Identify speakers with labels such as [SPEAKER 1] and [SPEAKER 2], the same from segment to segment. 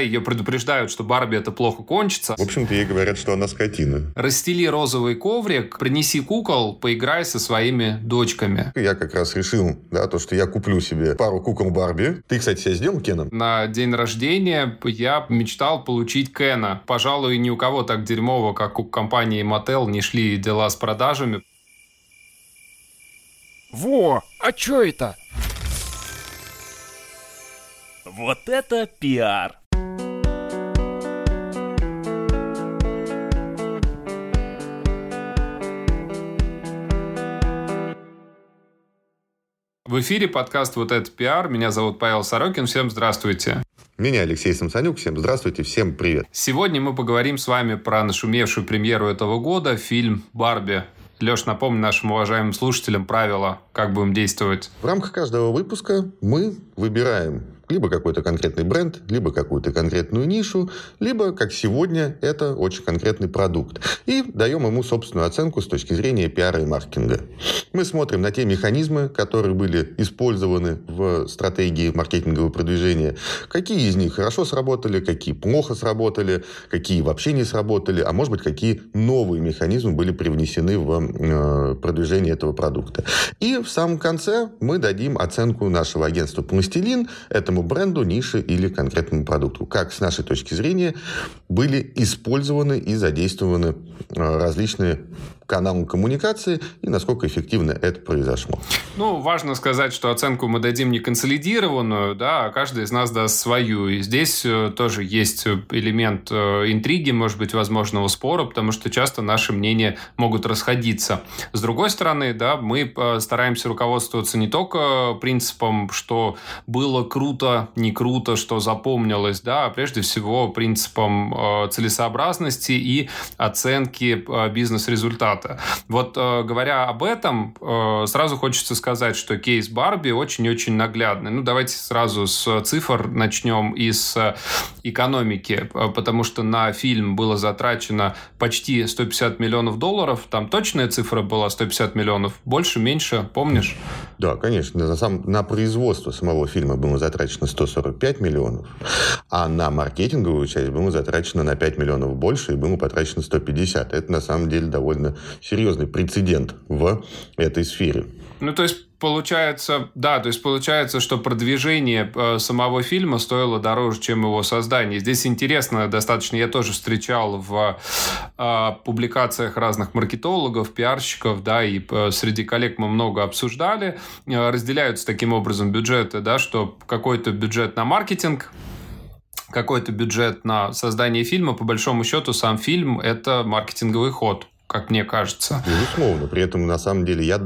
[SPEAKER 1] Ее предупреждают, что Барби это плохо кончится.
[SPEAKER 2] В общем-то, ей говорят, что она скотина.
[SPEAKER 1] Расстели розовый коврик, принеси кукол, поиграй со своими дочками.
[SPEAKER 2] Я как раз решил, да, то, что я куплю себе пару кукол Барби. Ты, кстати, себе сделал Кеном?
[SPEAKER 1] На день рождения я мечтал получить Кена. Пожалуй, ни у кого так дерьмово, как у компании Mattel, не шли дела с продажами.
[SPEAKER 3] Во, а чё это?
[SPEAKER 4] Вот это пиар!
[SPEAKER 1] В эфире подкаст «Вот это пиар». Меня зовут Павел Сорокин. Всем здравствуйте.
[SPEAKER 2] Меня Алексей Самсонюк. Всем здравствуйте, всем привет.
[SPEAKER 1] Сегодня мы поговорим с вами про нашумевшую премьеру этого года, фильм «Барби». Леш, напомни нашим уважаемым слушателям правила, как будем действовать.
[SPEAKER 2] В рамках каждого выпуска мы выбираем либо какой-то конкретный бренд, либо какую-то конкретную нишу, либо, как сегодня, это очень конкретный продукт. И даем ему собственную оценку с точки зрения пиара и маркетинга. Мы смотрим на те механизмы, которые были использованы в стратегии маркетингового продвижения. Какие из них хорошо сработали, какие плохо сработали, какие вообще не сработали, а может быть, какие новые механизмы были привнесены в э, продвижение этого продукта. И в самом конце мы дадим оценку нашего агентства «Пластилин», этому конкретному бренду, нише или конкретному продукту. Как с нашей точки зрения были использованы и задействованы э, различные каналам коммуникации и насколько эффективно это произошло.
[SPEAKER 1] Ну, важно сказать, что оценку мы дадим не консолидированную, да, а каждый из нас даст свою. И здесь э, тоже есть элемент э, интриги, может быть, возможного спора, потому что часто наши мнения могут расходиться. С другой стороны, да, мы стараемся руководствоваться не только принципом, что было круто, не круто, что запомнилось, да, а прежде всего принципом э, целесообразности и оценки бизнес-результата. Вот говоря об этом, сразу хочется сказать, что кейс Барби очень-очень наглядный. Ну, давайте сразу с цифр начнем и с экономики, потому что на фильм было затрачено почти 150 миллионов долларов. Там точная цифра была 150 миллионов. Больше, меньше, помнишь?
[SPEAKER 2] Да, конечно. На, сам, на производство самого фильма было затрачено 145 миллионов, а на маркетинговую часть было затрачено на 5 миллионов больше, и было потрачено 150. Это на самом деле довольно серьезный прецедент в этой сфере.
[SPEAKER 1] Ну, то есть, получается, да, то есть получается, что продвижение э, самого фильма стоило дороже, чем его создание. Здесь интересно достаточно, я тоже встречал в э, публикациях разных маркетологов, пиарщиков, да, и э, среди коллег мы много обсуждали. Э, разделяются таким образом бюджеты, да, что какой-то бюджет на маркетинг, какой-то бюджет на создание фильма, по большому счету сам фильм – это маркетинговый ход как мне кажется.
[SPEAKER 2] Безусловно. При этом, на самом деле, я,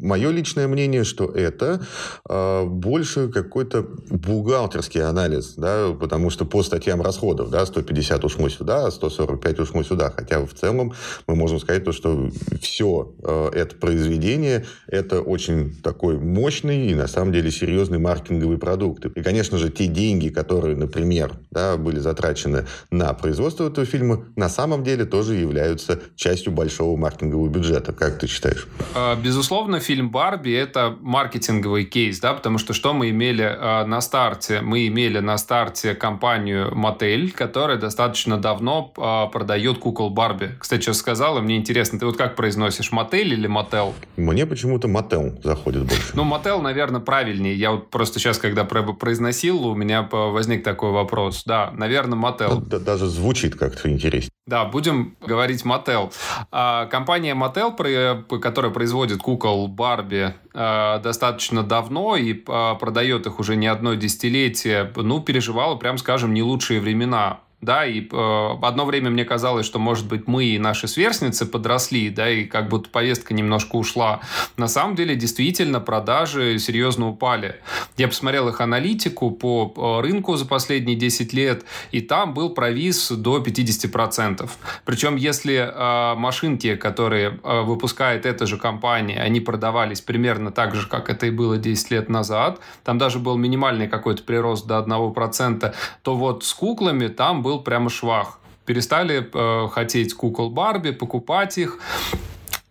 [SPEAKER 2] мое личное мнение, что это э, больше какой-то бухгалтерский анализ, да, потому что по статьям расходов, да, 150 ушло сюда, 145 ушло сюда. Хотя в целом мы можем сказать то, что все э, это произведение, это очень такой мощный и, на самом деле, серьезный маркетинговый продукт. И, конечно же, те деньги, которые, например, да, были затрачены на производство этого фильма, на самом деле тоже являются частью большого маркетингового бюджета. Как ты считаешь?
[SPEAKER 1] А, безусловно, фильм «Барби» — это маркетинговый кейс, да, потому что что мы имели а, на старте? Мы имели на старте компанию «Мотель», которая достаточно давно а, продает кукол Барби. Кстати, что сказала, мне интересно, ты вот как произносишь, «Мотель» или «Мотел»?
[SPEAKER 2] Мне почему-то «Мотел» заходит больше.
[SPEAKER 1] Ну, «Мотел», наверное, правильнее. Я вот просто сейчас, когда произносил, у меня возник такой вопрос. Да, наверное, «Мотел».
[SPEAKER 2] Даже звучит как-то интереснее.
[SPEAKER 1] Да, будем говорить Мотел. А, компания Мотел, которая производит кукол Барби а, достаточно давно и а, продает их уже не одно десятилетие, ну, переживала, прям скажем, не лучшие времена да, и э, одно время мне казалось, что, может быть, мы и наши сверстницы подросли, да, и как будто повестка немножко ушла. На самом деле, действительно, продажи серьезно упали. Я посмотрел их аналитику по э, рынку за последние 10 лет, и там был провис до 50%. Причем, если э, машинки, которые э, выпускает эта же компания, они продавались примерно так же, как это и было 10 лет назад, там даже был минимальный какой-то прирост до 1%, то вот с куклами там был прямо швах. Перестали э, хотеть кукол Барби, покупать их.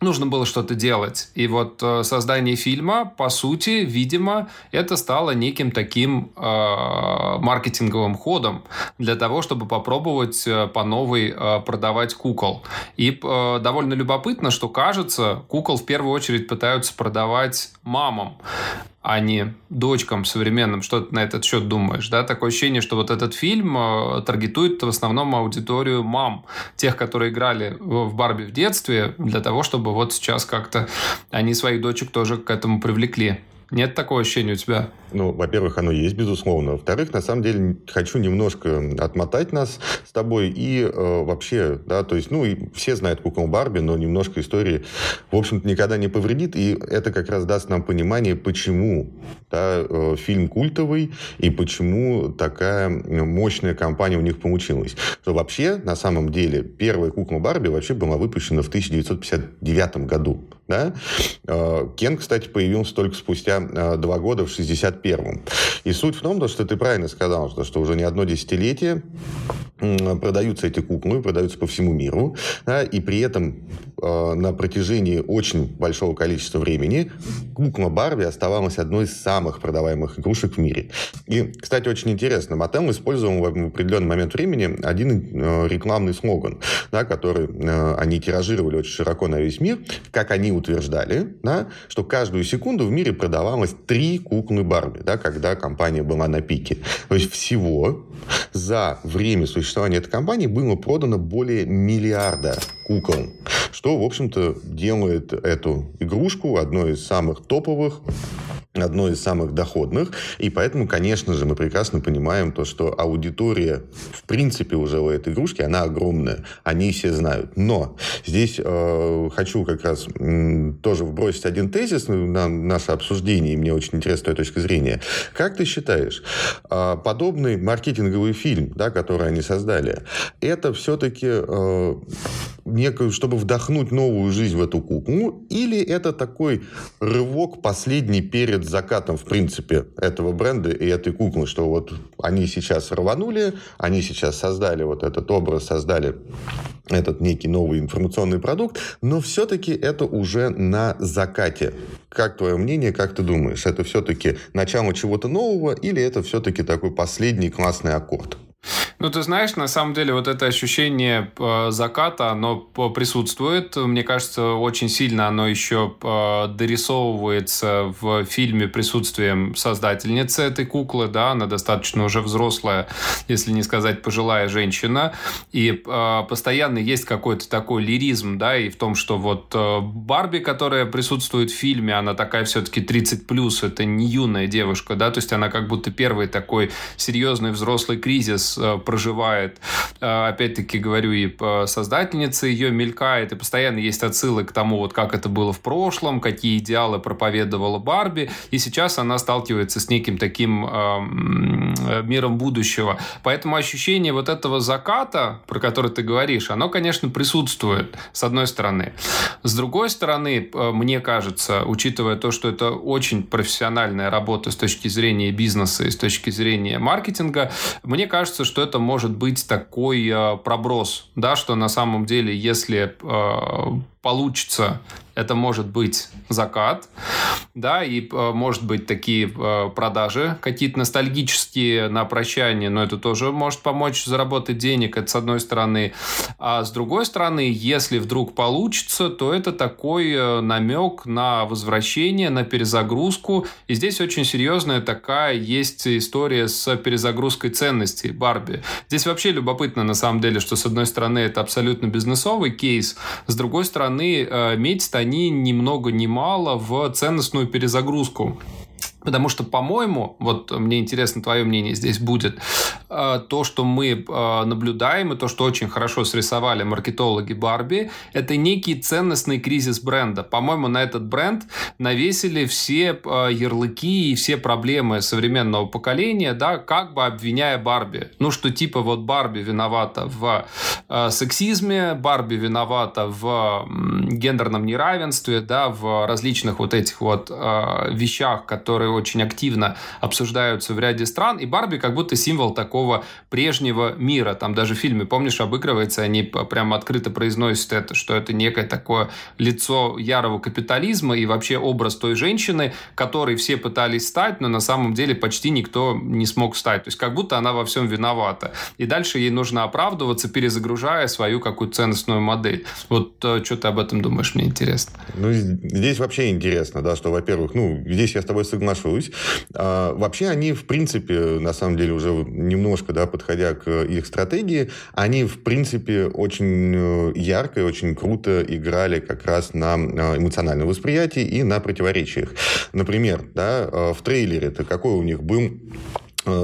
[SPEAKER 1] нужно было что-то делать. И вот э, создание фильма, по сути, видимо, это стало неким таким э, маркетинговым ходом для того, чтобы попробовать э, по новой э, продавать кукол. И э, довольно любопытно, что кажется, кукол в первую очередь пытаются продавать мамам а не дочкам современным. Что ты на этот счет думаешь? Да? Такое ощущение, что вот этот фильм э, таргетует в основном аудиторию мам, тех, которые играли в Барби в детстве, для того, чтобы вот сейчас как-то они своих дочек тоже к этому привлекли. Нет такого ощущения у тебя?
[SPEAKER 2] Ну, во-первых, оно есть, безусловно. Во-вторых, на самом деле, хочу немножко отмотать нас с тобой и э, вообще, да, то есть, ну, и все знают кукол Барби, но немножко истории, в общем-то, никогда не повредит, и это как раз даст нам понимание, почему да, э, фильм культовый и почему такая мощная компания у них получилась. Что вообще, на самом деле, первая кукла Барби вообще была выпущена в 1959 году. Да? Э, Кен, кстати, появился только спустя э, два года, в 61-м. И суть в том, что ты правильно сказал, что, уже не одно десятилетие продаются эти куклы, продаются по всему миру, да, и при этом на протяжении очень большого количества времени кукла Барби оставалась одной из самых продаваемых игрушек в мире. И, кстати, очень интересно, Mattel использовал в определенный момент времени один э, рекламный слоган, да, который э, они тиражировали очень широко на весь мир, как они утверждали, да, что каждую секунду в мире продавалось три куклы Барби, да, когда компания была на пике. То есть всего за время существования этой компании было продано более миллиарда кукол, что, в общем-то, делает эту игрушку одной из самых топовых одной из самых доходных. И поэтому, конечно же, мы прекрасно понимаем то, что аудитория, в принципе, уже у этой игрушки, она огромная. Они все знают. Но здесь э, хочу как раз э, тоже вбросить один тезис на наше обсуждение, и мне очень интересна твоя точка зрения. Как ты считаешь, э, подобный маркетинговый фильм, да, который они создали, это все-таки э, некую, чтобы вдохнуть новую жизнь в эту куклу, или это такой рывок последний перед закатом, в принципе, этого бренда и этой куклы, что вот они сейчас рванули, они сейчас создали вот этот образ, создали этот некий новый информационный продукт, но все-таки это уже на закате. Как твое мнение, как ты думаешь, это все-таки начало чего-то нового или это все-таки такой последний классный аккорд?
[SPEAKER 1] Ну, ты знаешь, на самом деле вот это ощущение э, заката, оно присутствует. Мне кажется, очень сильно оно еще э, дорисовывается в фильме присутствием создательницы этой куклы, да, она достаточно уже взрослая, если не сказать пожилая женщина, и э, постоянно есть какой-то такой лиризм, да, и в том, что вот Барби, которая присутствует в фильме, она такая все-таки 30 плюс, это не юная девушка, да, то есть она как будто первый такой серьезный взрослый кризис Э, проживает. Э, опять-таки, говорю, и создательница ее мелькает, и постоянно есть отсылы к тому, вот как это было в прошлом, какие идеалы проповедовала Барби, и сейчас она сталкивается с неким таким э, миром будущего. Поэтому ощущение вот этого заката, про который ты говоришь, оно, конечно, присутствует, с одной стороны. С другой стороны, мне кажется, учитывая то, что это очень профессиональная работа с точки зрения бизнеса и с точки зрения маркетинга, мне кажется, кажется, что это может быть такой э, проброс, да, что на самом деле, если э, получится это может быть закат, да, и э, может быть такие э, продажи какие-то ностальгические на прощание, но это тоже может помочь заработать денег, это с одной стороны. А с другой стороны, если вдруг получится, то это такой э, намек на возвращение, на перезагрузку. И здесь очень серьезная такая есть история с перезагрузкой ценностей Барби. Здесь вообще любопытно, на самом деле, что с одной стороны это абсолютно бизнесовый кейс, с другой стороны метит они ни много ни мало в ценностную перезагрузку. Потому что, по-моему, вот мне интересно твое мнение здесь будет, э, то, что мы э, наблюдаем, и то, что очень хорошо срисовали маркетологи Барби, это некий ценностный кризис бренда. По-моему, на этот бренд навесили все э, ярлыки и все проблемы современного поколения, да, как бы обвиняя Барби. Ну, что типа вот Барби виновата в сексизме, Барби виновата в гендерном неравенстве, да, в различных вот этих вот вещах, которые очень активно обсуждаются в ряде стран, и Барби как будто символ такого прежнего мира. Там даже в фильме, помнишь, обыгрывается, они прямо открыто произносят это, что это некое такое лицо ярого капитализма и вообще образ той женщины, которой все пытались стать, но на самом деле почти никто не смог стать. То есть как будто она во всем виновата. И дальше ей нужно оправдываться, перезагружая свою какую-то ценностную модель. Вот э, что ты об этом думаешь, мне интересно.
[SPEAKER 2] Ну, здесь вообще интересно, да, что, во-первых, ну, здесь я с тобой соглашусь. А, вообще они, в принципе, на самом деле, уже немножко, да, подходя к их стратегии, они, в принципе, очень э, ярко и очень круто играли как раз на э, эмоциональном восприятии и на противоречиях. Например, да, э, в трейлере это какой у них был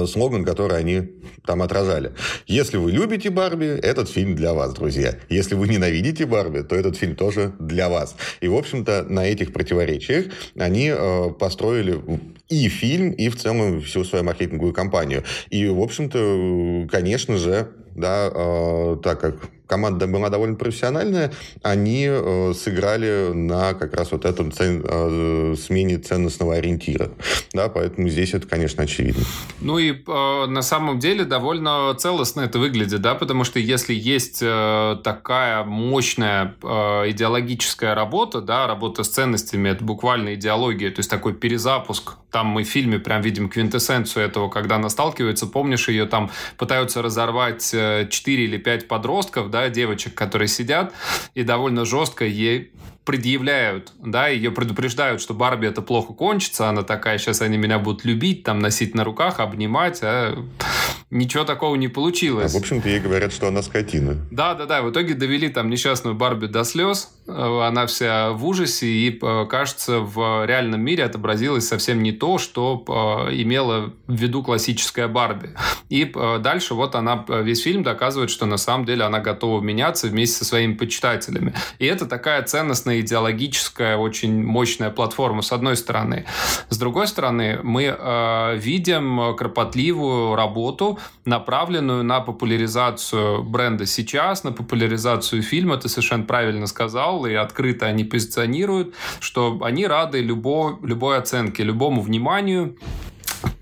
[SPEAKER 2] слоган, который они там отражали. Если вы любите Барби, этот фильм для вас, друзья. Если вы ненавидите Барби, то этот фильм тоже для вас. И, в общем-то, на этих противоречиях они э, построили и фильм, и в целом всю свою маркетинговую кампанию. И, в общем-то, конечно же, да, э, так как команда была довольно профессиональная, они э, сыграли на как раз вот этом цен, э, смене ценностного ориентира. Да, поэтому здесь это, конечно, очевидно.
[SPEAKER 1] Ну и э, на самом деле довольно целостно это выглядит, да, потому что если есть э, такая мощная э, идеологическая работа, да, работа с ценностями, это буквально идеология, то есть такой перезапуск. Там мы в фильме прям видим квинтэссенцию этого, когда она сталкивается, помнишь, ее там пытаются разорвать 4 э, или 5 подростков, да, да, девочек, которые сидят и довольно жестко ей предъявляют, да, ее предупреждают, что Барби это плохо кончится, она такая, сейчас они меня будут любить, там, носить на руках, обнимать, а ничего такого не получилось.
[SPEAKER 2] А, в общем-то, ей говорят, что она скотина.
[SPEAKER 1] Да, да, да, в итоге довели там несчастную Барби до слез, э, она вся в ужасе, и, э, кажется, в реальном мире отобразилось совсем не то, что э, имела в виду классическая Барби. И дальше вот она весь фильм доказывает, что на самом деле она готова меняться вместе со своими почитателями. И это такая ценностная идеологическая, очень мощная платформа, с одной стороны. С другой стороны, мы э, видим кропотливую работу, направленную на популяризацию бренда сейчас, на популяризацию фильма. Ты совершенно правильно сказал, и открыто они позиционируют, что они рады любой, любой оценке, любому вниманию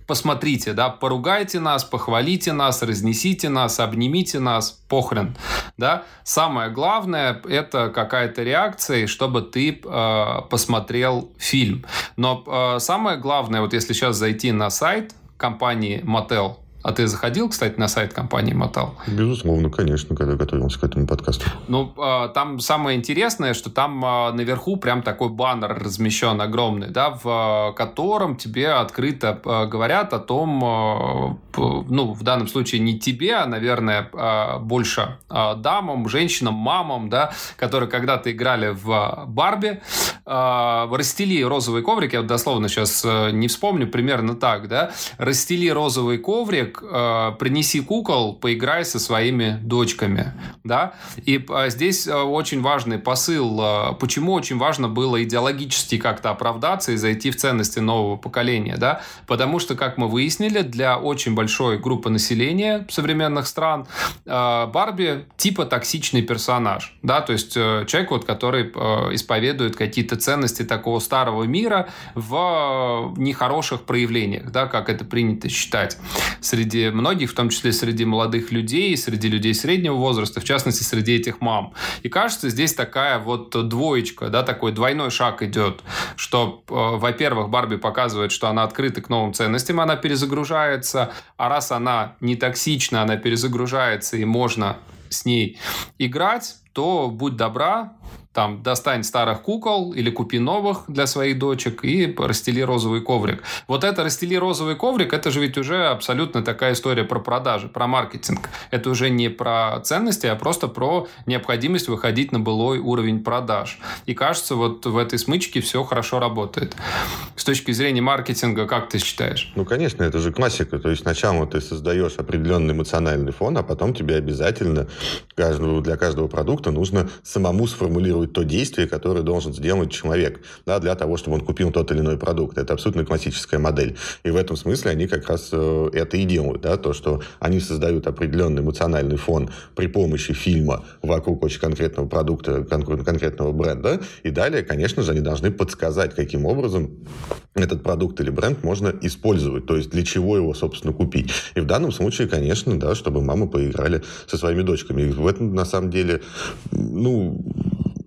[SPEAKER 1] посмотрите, да, поругайте нас, похвалите нас, разнесите нас, обнимите нас, похрен, да. Самое главное – это какая-то реакция, чтобы ты э, посмотрел фильм. Но э, самое главное, вот если сейчас зайти на сайт компании Mattel, а ты заходил, кстати, на сайт компании Мотал?
[SPEAKER 2] Безусловно, конечно, когда готовился к этому подкасту.
[SPEAKER 1] Ну, а, там самое интересное, что там а, наверху прям такой баннер размещен огромный, да, в а, котором тебе открыто говорят о том, ну, в данном случае не тебе, а, наверное, больше дамам, женщинам, мамам, да, которые когда-то играли в Барби, расстели розовый коврик, я дословно сейчас не вспомню, примерно так, да, расстели розовый коврик, э, принеси кукол, поиграй со своими дочками, да, и э, здесь э, очень важный посыл, э, почему очень важно было идеологически как-то оправдаться и зайти в ценности нового поколения, да, потому что, как мы выяснили, для очень большой группы населения современных стран э, Барби типа токсичный персонаж, да, то есть э, человек, вот, который э, исповедует какие-то ценности такого старого мира в нехороших проявлениях, да, как это принято считать среди многих, в том числе среди молодых людей, среди людей среднего возраста, в частности, среди этих мам. И кажется, здесь такая вот двоечка, да, такой двойной шаг идет, что, во-первых, Барби показывает, что она открыта к новым ценностям, она перезагружается, а раз она не токсична, она перезагружается и можно с ней играть, то будь добра, там достань старых кукол или купи новых для своих дочек и расстели розовый коврик. Вот это расстели розовый коврик, это же ведь уже абсолютно такая история про продажи, про маркетинг. Это уже не про ценности, а просто про необходимость выходить на былой уровень продаж. И кажется, вот в этой смычке все хорошо работает. С точки зрения маркетинга, как ты считаешь?
[SPEAKER 2] Ну, конечно, это же классика. То есть сначала ты создаешь определенный эмоциональный фон, а потом тебе обязательно для каждого продукта нужно самому сформулировать стимулировать то действие, которое должен сделать человек да, для того, чтобы он купил тот или иной продукт. Это абсолютно классическая модель. И в этом смысле они как раз э, это и делают. Да, то, что они создают определенный эмоциональный фон при помощи фильма вокруг очень конкретного продукта, конкретного бренда. И далее, конечно же, они должны подсказать, каким образом этот продукт или бренд можно использовать. То есть для чего его, собственно, купить. И в данном случае, конечно, да, чтобы мамы поиграли со своими дочками. И в этом, на самом деле, ну,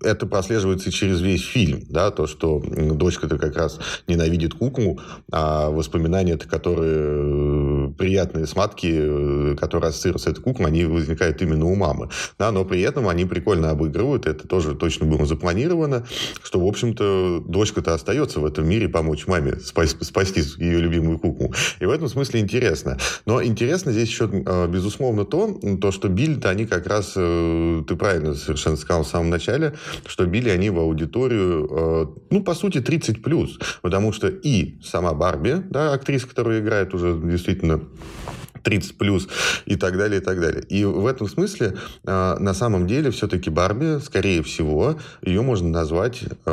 [SPEAKER 2] это прослеживается через весь фильм, да, то, что дочка-то как раз ненавидит куклу, а воспоминания-то, которые э, приятные сматки, э, которые ассоциируются с этой куклой, они возникают именно у мамы, да, но при этом они прикольно обыгрывают, это тоже точно было запланировано, что, в общем-то, дочка-то остается в этом мире помочь маме спасти, спасти ее любимую куклу. И в этом смысле интересно. Но интересно здесь еще, э, безусловно, то, то что Билли-то они как раз, ты правильно совершенно сказал в самом начале, что били они в аудиторию, э, ну, по сути, 30 плюс. Потому что и сама Барби, да, актриса, которая играет уже действительно 30 плюс и так далее, и так далее. И в этом смысле э, на самом деле все-таки Барби, скорее всего, ее можно назвать э,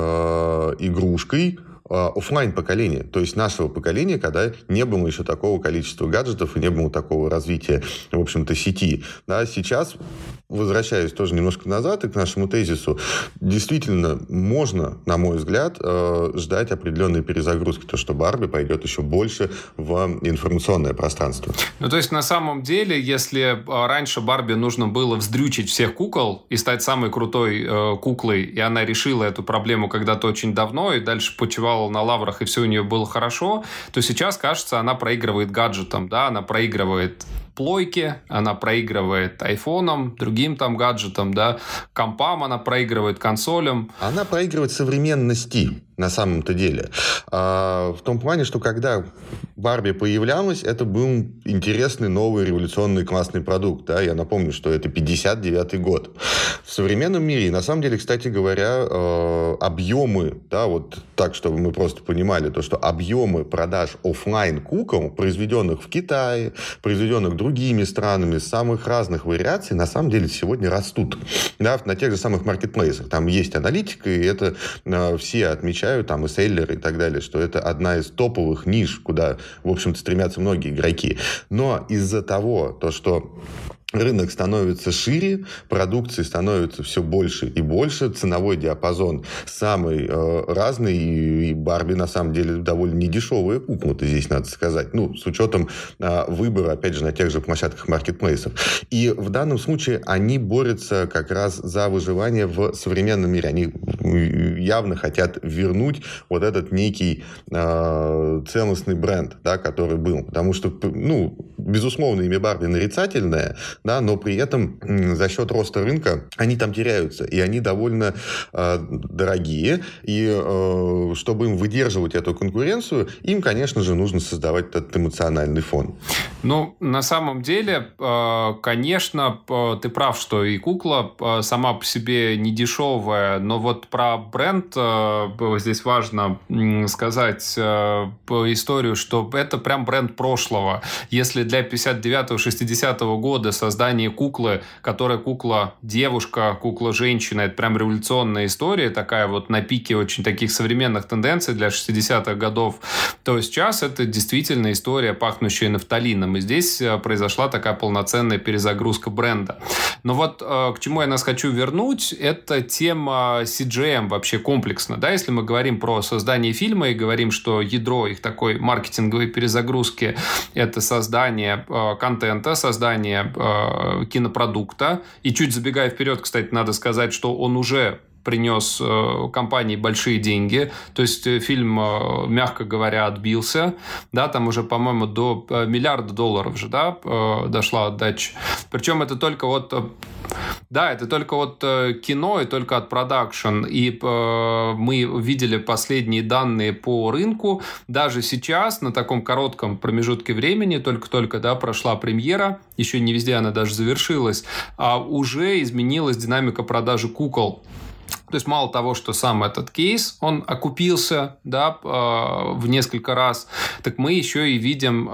[SPEAKER 2] игрушкой офлайн поколения, то есть нашего поколения, когда не было еще такого количества гаджетов и не было такого развития, в общем-то, сети. Да, сейчас, возвращаясь тоже немножко назад и к нашему тезису, действительно можно, на мой взгляд, э, ждать определенной перезагрузки, то, что Барби пойдет еще больше в информационное пространство.
[SPEAKER 1] Ну, то есть, на самом деле, если э, раньше Барби нужно было вздрючить всех кукол и стать самой крутой э, куклой, и она решила эту проблему когда-то очень давно, и дальше почивала на лаврах, и все у нее было хорошо, то сейчас, кажется, она проигрывает гаджетам, да, она проигрывает плойке, она проигрывает айфоном, другим там гаджетам, да, компам она проигрывает, консолям.
[SPEAKER 2] Она проигрывает современности на самом-то деле. А, в том плане, что когда Барби появлялась, это был интересный, новый, революционный, классный продукт. Да? Я напомню, что это 59 год. В современном мире, на самом деле, кстати говоря, э, объемы, да, вот так, чтобы мы просто понимали, то, что объемы продаж офлайн кукол, произведенных в Китае, произведенных другими странами, самых разных вариаций, на самом деле сегодня растут. Да, на тех же самых маркетплейсах. Там есть аналитика, и это э, все отмечают отмечают, там и селлеры и так далее, что это одна из топовых ниш, куда, в общем-то, стремятся многие игроки. Но из-за того, то, что рынок становится шире, продукции становится все больше и больше, ценовой диапазон самый э, разный, и, Барби на самом деле довольно недешевая кукла-то здесь, надо сказать, ну, с учетом э, выбора, опять же, на тех же площадках маркетплейсов. И в данном случае они борются как раз за выживание в современном мире. Они явно хотят вернуть вот этот некий э, целостный бренд, да, который был. Потому что, ну, безусловно, имя Барби нарицательное, да, но при этом за счет роста рынка они там теряются, и они довольно э, дорогие, и э, чтобы им выдерживать эту конкуренцию, им, конечно же, нужно создавать этот эмоциональный фон.
[SPEAKER 1] Ну, на самом деле, э, конечно, ты прав, что и кукла э, сама по себе не дешевая, но вот про бренд э, здесь важно сказать историю, что это прям бренд прошлого. Если для 59-60 года создание куклы, которая кукла девушка, кукла женщина, это прям революционная история, такая вот на пике очень таких современных тенденций для 60-х годов, то сейчас это действительно история, пахнущая нафталином. И здесь э, произошла такая полноценная перезагрузка бренда. Но вот э, к чему я нас хочу вернуть, это тема CGM вообще комплексно. Да? Если мы говорим про создание фильма и говорим, что ядро их такой маркетинговой перезагрузки – это создание э, контента, создание э, кинопродукта. И чуть забегая вперед, кстати, надо сказать, что он уже принес э, компании большие деньги. То есть э, фильм, мягко говоря, отбился. Да, там уже, по-моему, до миллиарда долларов же да, дошла отдача. Причем это только вот да, это только вот кино и только от продакшн. И э, мы видели последние данные по рынку. Даже сейчас, на таком коротком промежутке времени, только-только да, прошла премьера, еще не везде она даже завершилась, а уже изменилась динамика продажи кукол То есть мало того, что сам этот кейс, он окупился да, в несколько раз, так мы еще и видим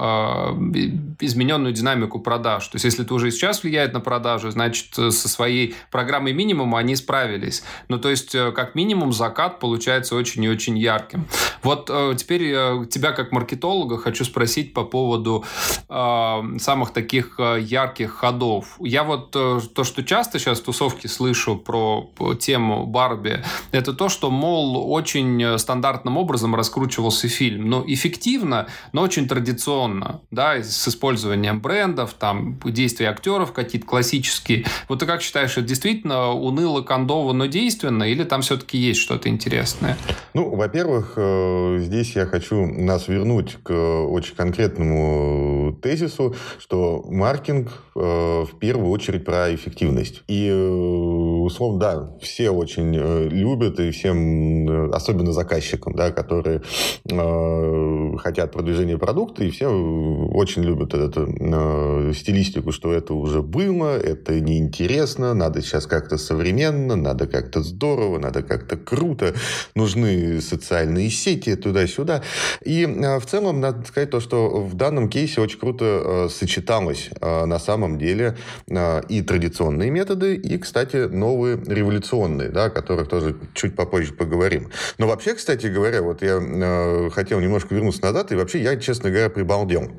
[SPEAKER 1] измененную динамику продаж. То есть если это уже сейчас влияет на продажи, значит, со своей программой минимума они справились. Ну, то есть, как минимум, закат получается очень и очень ярким. Вот теперь тебя как маркетолога хочу спросить по поводу самых таких ярких ходов. Я вот то, что часто сейчас в тусовке слышу про тему Барби, это то, что, мол, очень стандартным образом раскручивался фильм. Но эффективно, но очень традиционно, да, с использованием брендов, там, действия актеров какие-то классические. Вот ты как считаешь, это действительно уныло, кондово, но действенно, или там все-таки есть что-то интересное?
[SPEAKER 2] Ну, во-первых, э, здесь я хочу нас вернуть к очень конкретному тезису, что маркетинг э, в первую очередь про эффективность. И, э, условно, да, все очень э, любят, и всем, э, особенно заказчикам, да, которые э, хотят продвижения продукта, и все очень любят эту э, стилистику, что это уже было, это неинтересно, надо сейчас как-то современно, надо как-то здорово, надо как-то круто, нужны социальные сети туда-сюда. И э, в целом, надо сказать то, что в данном кейсе очень круто э, сочеталось э, на самом деле э, и традиционные методы, и, кстати, новые революционные, да, о которых тоже чуть попозже поговорим. Но вообще, кстати говоря, вот я э, хотел немножко вернуться назад, и вообще я, честно говоря, прибалдел.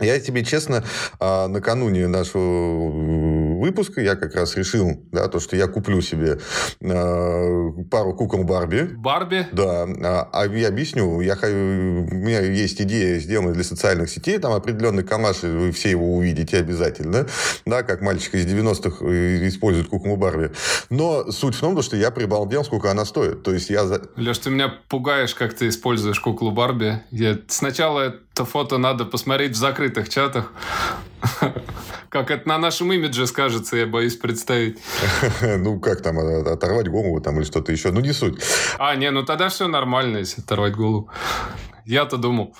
[SPEAKER 2] Я тебе честно, а, накануне нашего выпуска я как раз решил, да, то, что я куплю себе а, пару кукол Барби.
[SPEAKER 1] Барби?
[SPEAKER 2] Да. А, а я объясню. Я, у меня есть идея сделанная для социальных сетей. Там определенный камаш, вы все его увидите обязательно. Да, как мальчик из 90-х э, использует куклу Барби. Но суть в том, что я прибалдел, сколько она стоит. То есть я...
[SPEAKER 1] Леш, ты меня пугаешь, как ты используешь куклу Барби. Я сначала это фото надо посмотреть в закрытых чатах. Как это на нашем имидже скажется, я боюсь представить.
[SPEAKER 2] Ну, как там, оторвать голову там или что-то еще. Ну, не суть.
[SPEAKER 1] А, не, ну тогда все нормально, если оторвать голову. Я-то думал.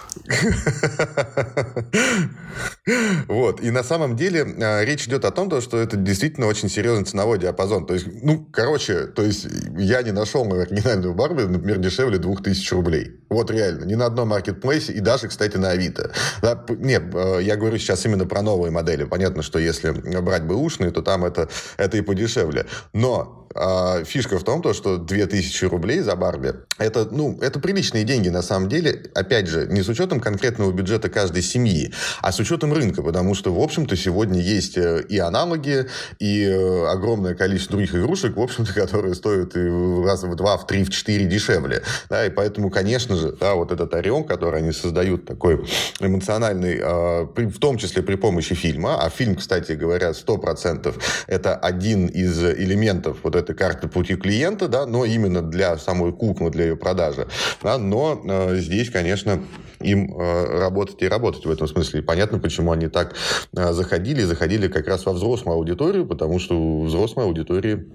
[SPEAKER 2] Вот. И на самом деле а, речь идет о том, что это действительно очень серьезный ценовой диапазон. То есть, ну, короче, то есть я не нашел оригинальную Барби, например, дешевле 2000 рублей. Вот реально. Ни на одном маркетплейсе и даже, кстати, на Авито. Да, нет, а, я говорю сейчас именно про новые модели. Понятно, что если брать бы ушные, то там это, это и подешевле. Но а, фишка в том, то, что 2000 рублей за Барби, это, ну, это приличные деньги на самом деле. Опять же, не с учетом конкретного бюджета каждой семьи, а с учетом рынка, потому что, в общем-то, сегодня есть э, и аналоги, и э, огромное количество других игрушек, в общем-то, которые стоят и раз в два, в три, в четыре дешевле. Да, и поэтому, конечно же, да, вот этот орел, который они создают, такой эмоциональный, а, в том числе при помощи фильма, а фильм, кстати говоря, 100% это один из элементов вот этой карты пути клиента, да, но именно для самой куклы, для ее продажи. Да, но э, здесь, конечно, им э, работать и работать в этом смысле. И понятно, почему они так э, заходили, заходили как раз во взрослую аудиторию, потому что у взрослой аудитории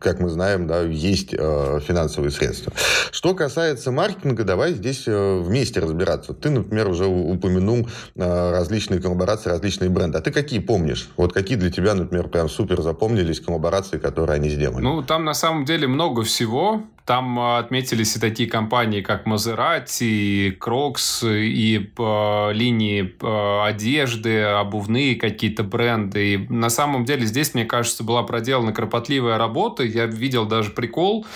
[SPEAKER 2] как мы знаем, да, есть э, финансовые средства. Что касается маркетинга, давай здесь э, вместе разбираться. Ты, например, уже упомянул э, различные коллаборации, различные бренды. А ты какие помнишь? Вот какие для тебя, например, прям супер запомнились коллаборации, которые они сделали?
[SPEAKER 1] Ну, там на самом деле много всего. Там э, отметились и такие компании, как Maserati, и Crocs, и по э, линии э, одежды, обувные какие-то бренды. И на самом деле здесь, мне кажется, была проделана кропотливая работа. Я видел даже прикол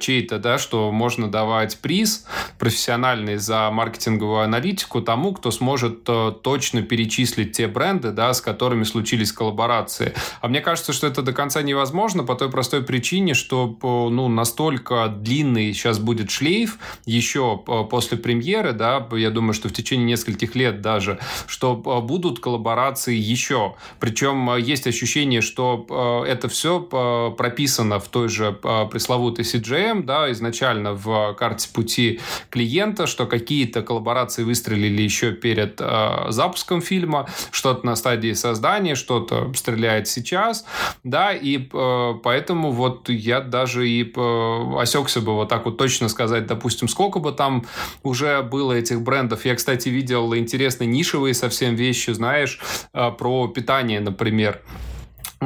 [SPEAKER 1] чей-то, да, что можно давать приз профессиональный за маркетинговую аналитику тому, кто сможет точно перечислить те бренды, да, с которыми случились коллаборации. А мне кажется, что это до конца невозможно по той простой причине, что ну, настолько длинный сейчас будет шлейф еще э, после премьеры, да, я думаю, что в течение нескольких лет даже, что э, будут коллаборации еще. Причем э, есть ощущение, что это все прописано в той же пресловутой CGM, да, изначально в карте пути клиента, что какие-то коллаборации выстрелили еще перед запуском фильма, что-то на стадии создания, что-то стреляет сейчас, да, и поэтому вот я даже и осекся бы вот так вот точно сказать, допустим, сколько бы там уже было этих брендов. Я, кстати, видел интересные нишевые совсем вещи, знаешь, э, про питание, например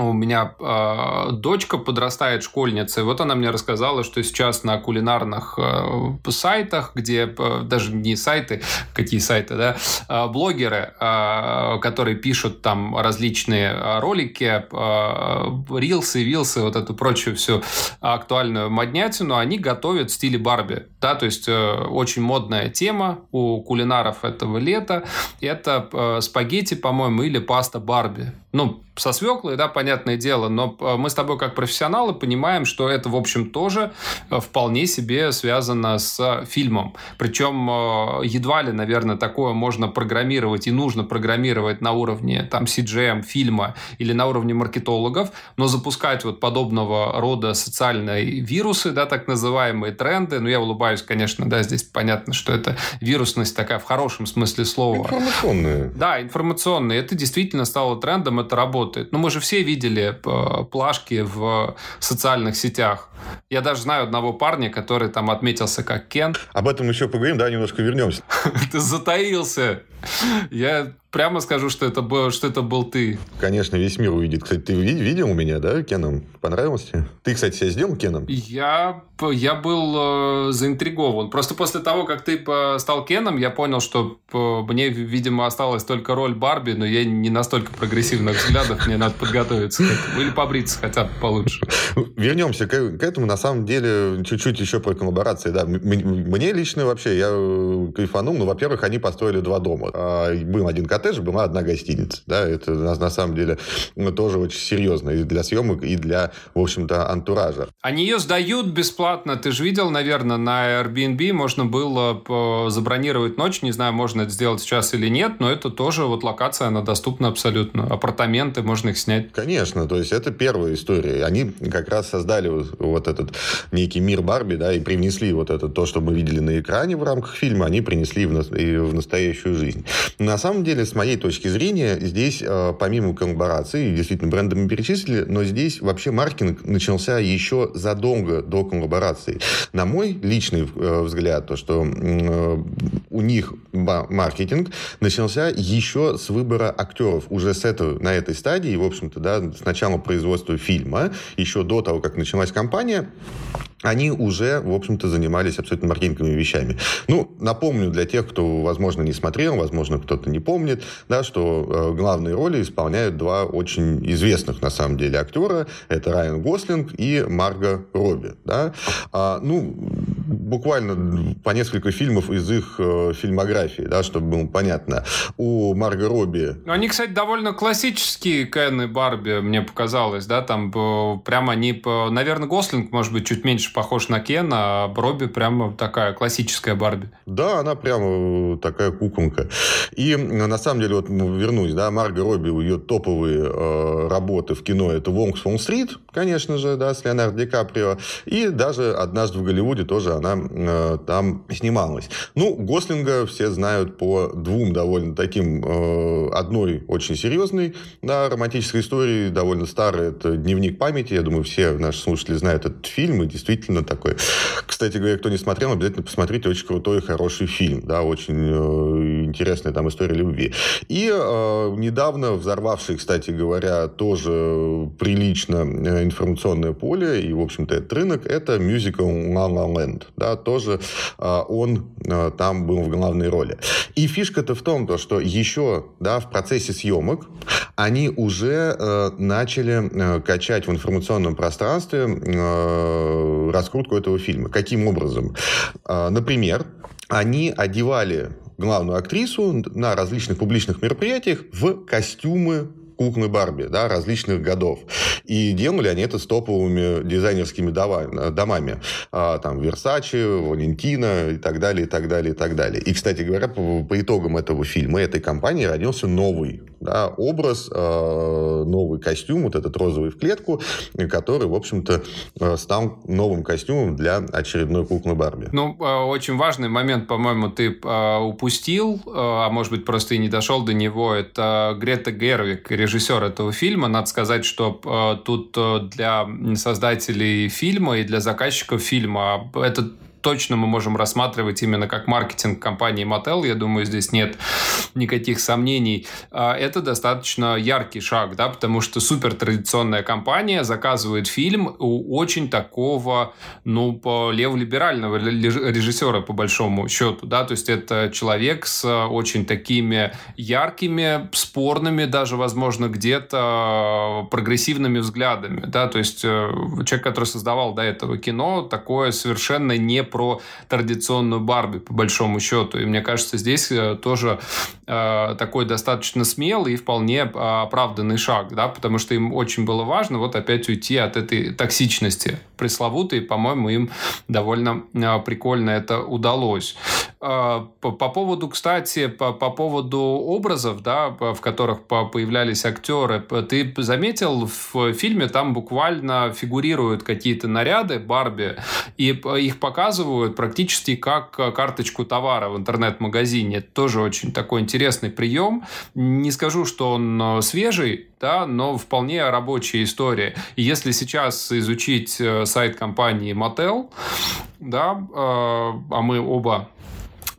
[SPEAKER 1] у меня э, дочка подрастает школьница, и вот она мне рассказала, что сейчас на кулинарных э, сайтах, где э, даже не сайты, какие сайты, да, э, блогеры, э, которые пишут там различные ролики, э, рилсы, вилсы, вот эту прочую всю актуальную моднятину, они готовят в стиле Барби, да, то есть э, очень модная тема у кулинаров этого лета, это э, спагетти, по-моему, или паста Барби. Ну, со свеклой, да, понятное дело, но э, мы с тобой как профессионалы понимаем, что это, в общем, тоже э, вполне себе связано с фильмом. Причем э, едва ли, наверное, такое можно программировать и нужно программировать на уровне там CGM фильма или на уровне маркетологов, но запускать вот подобного рода социальные вирусы, да, так называемые тренды, ну, я улыбаюсь, конечно, да, здесь понятно, что это вирусность такая в хорошем смысле слова.
[SPEAKER 2] Информационная.
[SPEAKER 1] Да, информационная. Это действительно стало трендом, это работа работает. Но мы же все видели э, плашки в социальных сетях. Я даже знаю одного парня, который там отметился как Кен.
[SPEAKER 2] Об этом еще поговорим, да, немножко вернемся.
[SPEAKER 1] Ты затаился. Я прямо скажу, что это, был, что это был ты.
[SPEAKER 2] Конечно, весь мир увидит. Кстати, ты видел у меня, да, Кеном? Понравился Ты, кстати, себя сделал Кеном?
[SPEAKER 1] Я, я был э, заинтригован. Просто после того, как ты стал Кеном, я понял, что мне, видимо, осталась только роль Барби, но я не настолько прогрессивных взглядов, мне надо подготовиться. Или побриться хотя бы получше.
[SPEAKER 2] Вернемся к, к этому. На самом деле, чуть-чуть еще про коллаборации. Да. Мне лично вообще, я э, кайфанул. Ну, во-первых, они построили два дома. А, был один коттедж, была одна гостиница. Да, это на, на самом деле ну, тоже очень серьезно и для съемок, и для, в общем-то, антуража.
[SPEAKER 1] Они ее сдают бесплатно. Ты же видел, наверное, на Airbnb можно было забронировать ночь. Не знаю, можно это сделать сейчас или нет, но это тоже вот локация, она доступна абсолютно. Апартаменты, можно их снять.
[SPEAKER 2] Конечно, то есть это первая история. Они как раз создали вот, вот этот некий мир Барби, да, и привнесли вот это то, что мы видели на экране в рамках фильма, они принесли в, и в настоящую жизнь. На самом деле, с моей точки зрения, здесь, э, помимо коллаборации, действительно, бренды мы перечислили, но здесь вообще маркетинг начался еще задолго до коллаборации. На мой личный э, взгляд, то, что э, у них маркетинг начался еще с выбора актеров. Уже с этого, на этой стадии, в общем-то, да, с начала производства фильма, еще до того, как началась кампания, они уже, в общем-то, занимались абсолютно маркетинговыми вещами. Ну, напомню для тех, кто, возможно, не смотрел, возможно, кто-то не помнит, да, что э, главные роли исполняют два очень известных, на самом деле, актера. Это Райан Гослинг и Марго Робби. Да. А, ну, буквально по несколько фильмов из их э, фильмографии, да, чтобы было понятно. У Марго Робби...
[SPEAKER 1] Они, кстати, довольно классические Кен и Барби, мне показалось, да, там э, прямо они... Наверное, Гослинг, может быть, чуть меньше похож на Кен, а Робби прямо такая классическая Барби.
[SPEAKER 2] Да, она прямо такая куколка. И на самом деле, вот вернусь, да, Марго Робби, ее топовые э, работы в кино, это «Вонг Стрит», конечно же, да, с Леонардо Ди Каприо, и даже «Однажды в Голливуде» тоже она э, там снималась. Ну, Гослинга все знают по двум довольно таким, э, одной очень серьезной, да, романтической истории, довольно старой, это «Дневник памяти», я думаю, все наши слушатели знают этот фильм, и действительно такой. Кстати говоря, кто не смотрел, обязательно посмотрите, очень крутой и хороший фильм, да, очень э, интересная там история любви. И э, недавно взорвавший, кстати говоря, тоже прилично э, информационное поле, и, в общем-то, этот рынок, это мюзикл La La Land, да, тоже э, он э, там был в главной роли. И фишка-то в том, то, что еще да, в процессе съемок они уже э, начали э, качать в информационном пространстве э, раскрутку этого фильма. Каким образом? Э, например, они одевали главную актрису на различных публичных мероприятиях в костюмы куклы Барби да, различных годов. И делали они это с топовыми дизайнерскими домами. А, там Versace, Валентина и так далее, и так далее, и так далее. И, кстати говоря, по, по итогам этого фильма, этой компании родился новый да, образ, а, новый костюм, вот этот розовый в клетку, который, в общем-то, а, стал новым костюмом для очередной куклы Барби.
[SPEAKER 1] Ну, очень важный момент, по-моему, ты упустил, а может быть, просто и не дошел до него. Это Грета Гервик, режиссер этого фильма. Надо сказать, что э, тут э, для создателей фильма и для заказчиков фильма этот точно мы можем рассматривать именно как маркетинг компании Mattel. Я думаю, здесь нет никаких сомнений. А, это достаточно яркий шаг, да, потому что супер традиционная компания заказывает фильм у очень такого, ну, по леволиберального режиссера, по большому счету, да, то есть это человек с очень такими яркими, спорными даже, возможно, где-то прогрессивными взглядами, да, то есть э, человек, который создавал до этого кино, такое совершенно не про традиционную Барби, по большому счету. И мне кажется, здесь э, тоже такой достаточно смелый и вполне э, оправданный шаг, да, потому что им очень было важно вот опять уйти от этой токсичности пресловутой. По-моему, им довольно э, прикольно это удалось. Э, по, по поводу, кстати, по, по поводу образов, да, в которых появлялись актеры, ты заметил в фильме там буквально фигурируют какие-то наряды Барби, и их показывают практически как карточку товара в интернет-магазине. Тоже очень такой интересный прием. Не скажу, что он э, свежий, да, но вполне рабочая история. И если сейчас изучить э, сайт компании Mattel, да, э, а мы оба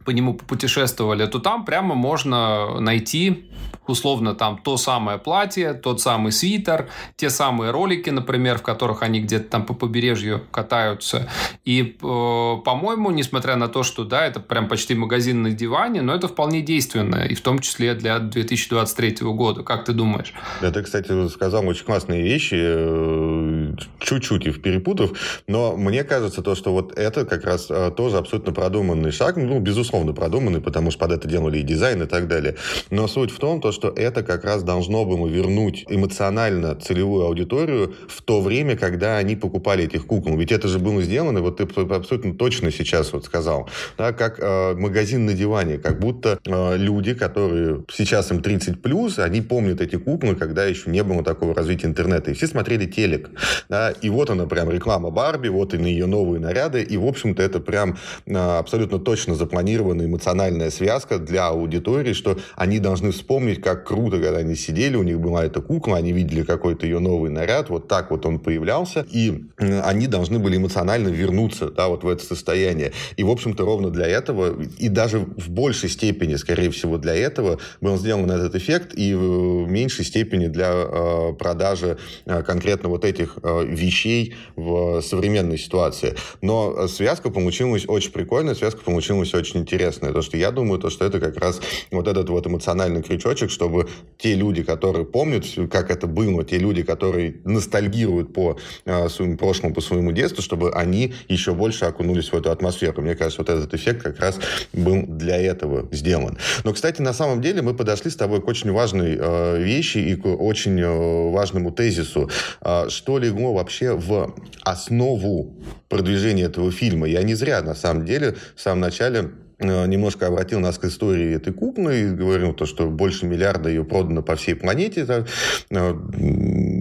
[SPEAKER 1] по нему путешествовали, то там прямо можно найти условно там то самое платье, тот самый свитер, те самые ролики, например, в которых они где-то там по побережью катаются. И, э, по-моему, несмотря на то, что, да, это прям почти магазин на диване, но это вполне действенно, и в том числе для 2023 года. Как ты думаешь?
[SPEAKER 2] Да, ты, кстати, сказал очень классные вещи, э, чуть-чуть их перепутав, но мне кажется, то, что вот это как раз э, тоже абсолютно продуманный шаг, ну, безусловно, продуманный, потому что под это делали и дизайн и так далее. Но суть в том, то, что это как раз должно бы вернуть эмоционально целевую аудиторию в то время, когда они покупали этих кукол. Ведь это же было сделано, вот ты абсолютно точно сейчас вот сказал, да, как э, магазин на диване, как будто э, люди, которые сейчас им 30 плюс, они помнят эти куклы, когда еще не было такого развития интернета. И все смотрели телек. Да, и вот она прям реклама Барби, вот и на ее новые наряды. И, в общем-то, это прям э, абсолютно точно запланированная эмоциональная связка для аудитории, что они должны вспомнить, как круто, когда они сидели, у них была эта кукла, они видели какой-то ее новый наряд, вот так вот он появлялся, и они должны были эмоционально вернуться, да, вот в это состояние. И, в общем-то, ровно для этого, и даже в большей степени, скорее всего, для этого был сделан этот эффект, и в меньшей степени для э, продажи э, конкретно вот этих э, вещей в современной ситуации. Но связка получилась очень прикольная, связка получилась очень интересная. То, что я думаю, то, что это как раз вот этот вот эмоциональный крючочек, чтобы те люди, которые помнят, как это было, те люди, которые ностальгируют по э, своему прошлому, по своему детству, чтобы они еще больше окунулись в эту атмосферу. Мне кажется, вот этот эффект как раз был для этого сделан. Но, кстати, на самом деле мы подошли с тобой к очень важной э, вещи и к очень э, важному тезису. Э, что легло вообще в основу продвижения этого фильма? Я не зря, на самом деле, в самом начале немножко обратил нас к истории этой и говорил то, что больше миллиарда ее продано по всей планете за, э,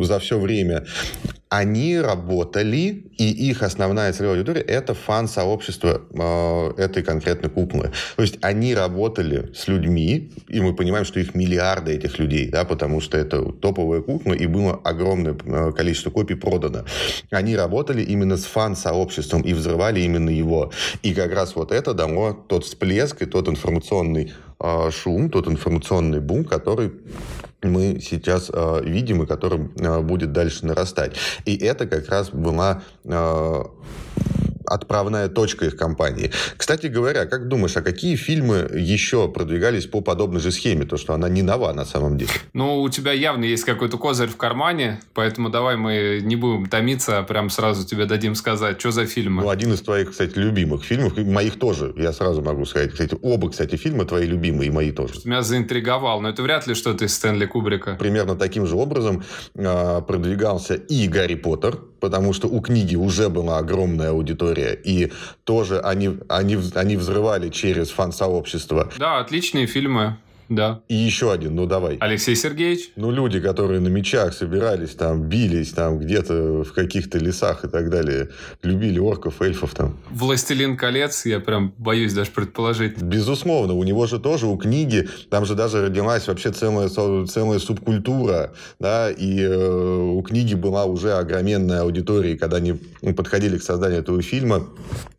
[SPEAKER 2] за все время они работали, и их основная целевая аудитория – это фан-сообщество э, этой конкретной куклы. То есть они работали с людьми, и мы понимаем, что их миллиарды этих людей, да, потому что это топовая кукла, и было огромное э, количество копий продано. Они работали именно с фан-сообществом и взрывали именно его. И как раз вот это дало тот всплеск и тот информационный шум, тот информационный бум, который мы сейчас э, видим и который э, будет дальше нарастать. И это как раз была э, отправная точка их компании. Кстати говоря, как думаешь, а какие фильмы еще продвигались по подобной же схеме? То, что она не нова на самом деле.
[SPEAKER 1] Ну, у тебя явно есть какой-то козырь в кармане, поэтому давай мы не будем томиться, а прям сразу тебе дадим сказать, что за фильмы.
[SPEAKER 2] Ну, один из твоих, кстати, любимых фильмов, моих тоже, я сразу могу сказать. Кстати, оба, кстати, фильма твои любимые, и мои тоже.
[SPEAKER 1] Меня заинтриговал, но это вряд ли что-то из Стэнли Кубрика.
[SPEAKER 2] Примерно таким же образом э, продвигался и Гарри Поттер, потому что у книги уже была огромная аудитория, и тоже они, они, они взрывали через фан-сообщество.
[SPEAKER 1] Да, отличные фильмы. Да.
[SPEAKER 2] И еще один, ну давай.
[SPEAKER 1] Алексей Сергеевич.
[SPEAKER 2] Ну, люди, которые на мечах собирались, там, бились, там, где-то в каких-то лесах и так далее. Любили орков, эльфов там.
[SPEAKER 1] «Властелин колец», я прям боюсь даже предположить.
[SPEAKER 2] Безусловно, у него же тоже, у книги, там же даже родилась вообще целая, целая субкультура, да, и э, у книги была уже огроменная аудитория, когда они подходили к созданию этого фильма,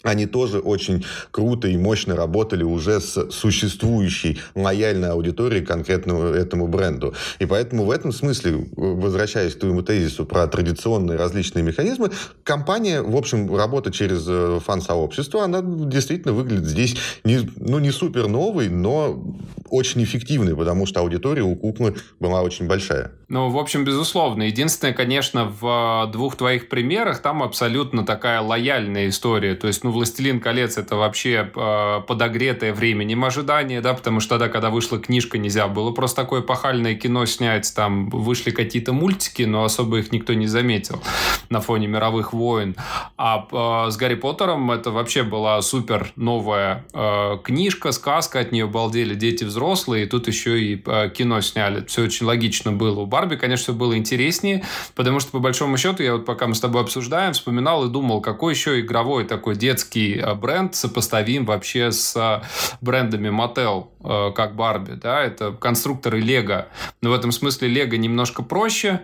[SPEAKER 2] они тоже очень круто и мощно работали уже с существующей лояльной аудиторией конкретному этому бренду. И поэтому в этом смысле, возвращаясь к твоему тезису про традиционные различные механизмы, компания, в общем, работа через э, фан-сообщество, она действительно выглядит здесь не, ну, не супер новой, но очень эффективной, потому что аудитория у куклы была очень большая.
[SPEAKER 1] Ну, в общем, безусловно. Единственное, конечно, в э, двух твоих примерах там абсолютно такая лояльная история. То есть, ну, «Властелин колец» — это вообще э, подогретое временем ожидание, да, потому что тогда, когда вышла книжка, нельзя было просто такое пахальное кино снять, там вышли какие-то мультики, но особо их никто не заметил на фоне мировых войн. А э, с Гарри Поттером это вообще была супер новая э, книжка, сказка, от нее балдели дети взрослые, и тут еще и э, кино сняли. Все очень логично было. У Барби, конечно, все было интереснее, потому что, по большому счету, я вот пока мы с тобой обсуждаем, вспоминал и думал, какой еще игровой такой детский э, бренд сопоставим вообще с э, брендами Mattel, как Барби, да, это конструкторы Лего. Но в этом смысле Лего немножко проще,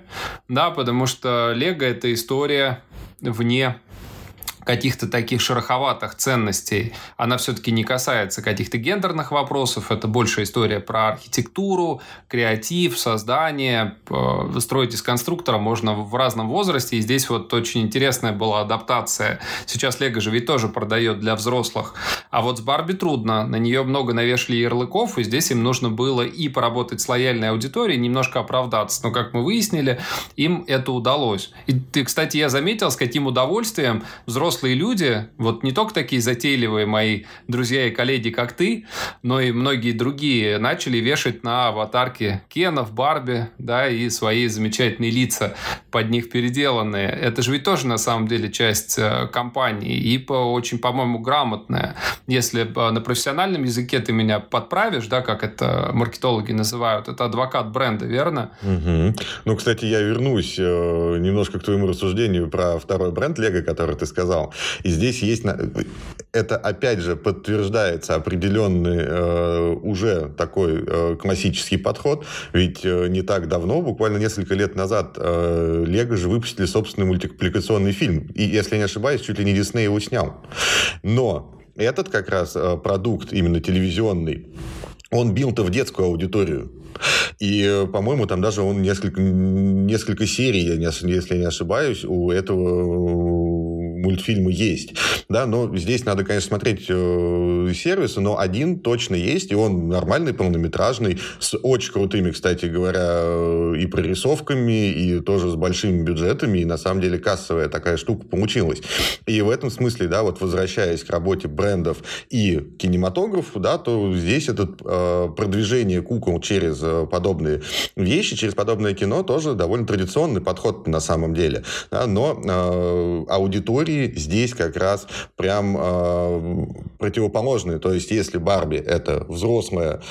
[SPEAKER 1] да, потому что Лего это история вне каких-то таких шероховатых ценностей, она все-таки не касается каких-то гендерных вопросов. Это больше история про архитектуру, креатив, создание. Строить из конструктора можно в разном возрасте. И здесь вот очень интересная была адаптация. Сейчас Лего же ведь тоже продает для взрослых. А вот с Барби трудно. На нее много навешали ярлыков, и здесь им нужно было и поработать с лояльной аудиторией, немножко оправдаться. Но, как мы выяснили, им это удалось. И, ты, кстати, я заметил, с каким удовольствием взрослые взрослые люди, вот не только такие затейливые мои друзья и коллеги, как ты, но и многие другие начали вешать на аватарки Кенов, Барби, да, и свои замечательные лица под них переделанные. Это же ведь тоже на самом деле часть э, компании и по, очень, по-моему, грамотная. Если на профессиональном языке ты меня подправишь, да, как это маркетологи называют, это адвокат бренда, верно?
[SPEAKER 2] Угу. Ну, кстати, я вернусь э, немножко к твоему рассуждению про второй бренд Лего, который ты сказал. И здесь есть... Это, опять же, подтверждается определенный э, уже такой э, классический подход. Ведь э, не так давно, буквально несколько лет назад, э, Лего же выпустили собственный мультипликационный фильм. И, если не ошибаюсь, чуть ли не Дисней его снял. Но этот как раз э, продукт именно телевизионный, он бил-то в детскую аудиторию. И, э, по-моему, там даже он несколько, несколько серий, если не ошибаюсь, у этого мультфильмы есть. Да, но здесь надо, конечно, смотреть э, сервисы, но один точно есть, и он нормальный, полнометражный, с очень крутыми, кстати говоря, э, и прорисовками, и тоже с большими бюджетами, и на самом деле кассовая такая штука получилась. И в этом смысле, да, вот возвращаясь к работе брендов и кинематографу, да, то здесь это э, продвижение кукол через э, подобные вещи, через подобное кино тоже довольно традиционный подход на самом деле. Да, но э, аудитории истории здесь как раз прям э, противоположные. То есть, если Барби это взрослая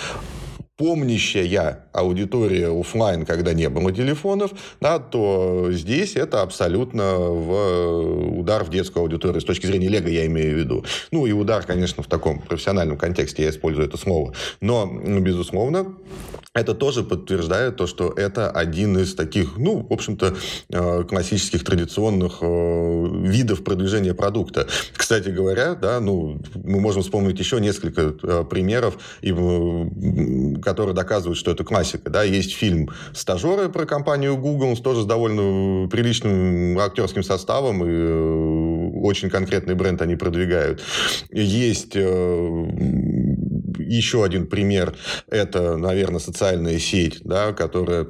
[SPEAKER 2] помнящая аудитория офлайн, когда не было телефонов, да, то здесь это абсолютно в удар в детскую аудиторию. С точки зрения Лего я имею в виду. Ну, и удар, конечно, в таком профессиональном контексте, я использую это слово. Но, безусловно, это тоже подтверждает то, что это один из таких, ну, в общем-то, э, классических традиционных э, видов продвижения продукта. Кстати говоря, да, ну, мы можем вспомнить еще несколько э, примеров, которые доказывают, что это классика. Да. Есть фильм «Стажеры» про компанию Google, тоже с довольно приличным актерским составом, и очень конкретный бренд они продвигают. Есть еще один пример – это, наверное, социальная сеть, да, которая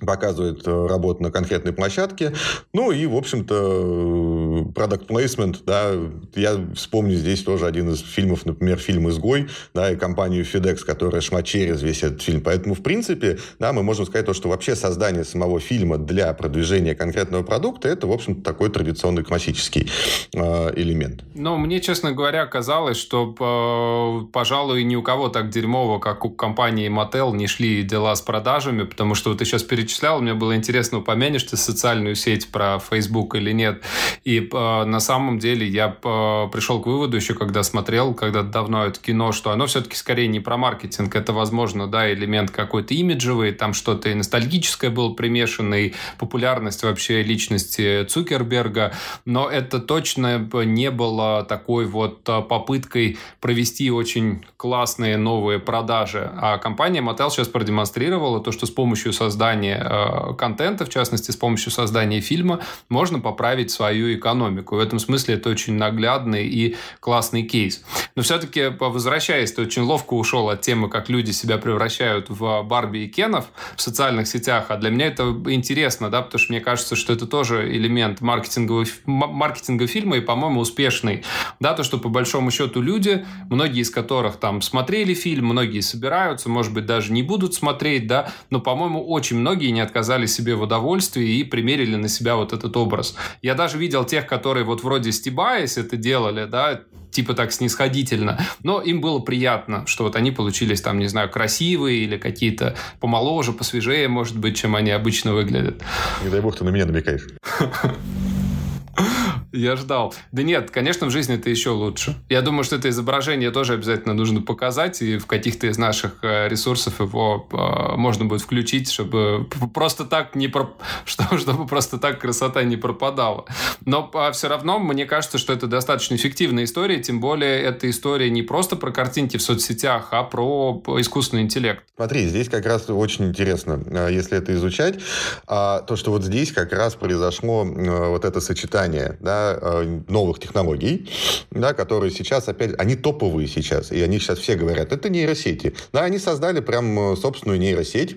[SPEAKER 2] показывает э, работу на конкретной площадке. Ну и, в общем-то, продукт placement, да, я вспомню здесь тоже один из фильмов, например, фильм «Изгой», да, и компанию FedEx, которая шла через весь этот фильм. Поэтому, в принципе, да, мы можем сказать то, что вообще создание самого фильма для продвижения конкретного продукта, это, в общем-то, такой традиционный классический э, элемент.
[SPEAKER 1] Ну, мне, честно говоря, казалось, что, э, пожалуй, ни у кого так дерьмово, как у компании Mattel, не шли дела с продажами, потому что вот ты сейчас перечислял, мне было интересно, упомянешь ты социальную сеть про Facebook или нет. И на самом деле я пришел к выводу еще, когда смотрел, когда давно это кино, что оно все-таки скорее не про маркетинг. Это, возможно, да, элемент какой-то имиджевый, там что-то и ностальгическое было примешано, и популярность вообще личности Цукерберга. Но это точно не было такой вот попыткой провести очень классные новые продажи. А компания Mattel сейчас продемонстрировала то, что с помощью создания э, контента, в частности, с помощью создания фильма, можно поправить свою экономику. В этом смысле это очень наглядный и классный кейс. Но все-таки, возвращаясь, ты очень ловко ушел от темы, как люди себя превращают в Барби и Кенов в социальных сетях. А для меня это интересно, да, потому что мне кажется, что это тоже элемент маркетингового, маркетинга фильма и, по-моему, успешный. Да, то, что по большому счету люди, многие из которых там смотрели фильм, многие собираются, может быть, даже не будут смотреть, да, но, по-моему, очень многие не отказали себе в удовольствии и примерили на себя вот этот образ. Я даже видел тех, которые вот вроде стебаясь это делали, да, типа так снисходительно, но им было приятно, что вот они получились там, не знаю, красивые или какие-то помоложе, посвежее, может быть, чем они обычно выглядят.
[SPEAKER 2] Не дай бог ты на меня намекаешь.
[SPEAKER 1] Я ждал. Да нет, конечно, в жизни это еще лучше. Я думаю, что это изображение тоже обязательно нужно показать, и в каких-то из наших э, ресурсов его э, можно будет включить, чтобы просто так не про... что, чтобы просто так красота не пропадала. Но а, все равно мне кажется, что это достаточно эффективная история, тем более эта история не просто про картинки в соцсетях, а про искусственный интеллект.
[SPEAKER 2] Смотри, здесь как раз очень интересно, э, если это изучать, а, то, что вот здесь как раз произошло вот это сочетание, да, Э, новых технологий, да, которые сейчас опять, они топовые сейчас, и они сейчас все говорят, это нейросети. Да, они создали прям э, собственную нейросеть,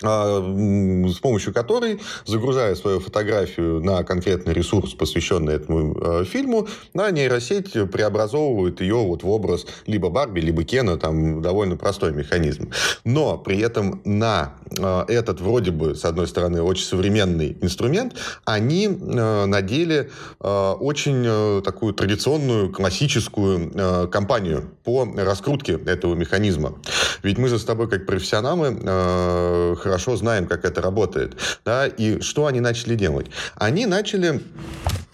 [SPEAKER 2] с помощью которой, загружая свою фотографию на конкретный ресурс, посвященный этому э, фильму, на нейросеть преобразовывает ее вот в образ либо Барби, либо Кена, там довольно простой механизм. Но при этом на э, этот вроде бы, с одной стороны, очень современный инструмент, они на деле очень такую традиционную, классическую кампанию по раскрутке этого механизма. Ведь мы же с тобой, как профессионалы, хорошо знаем, как это работает. Да? И что они начали делать? Они начали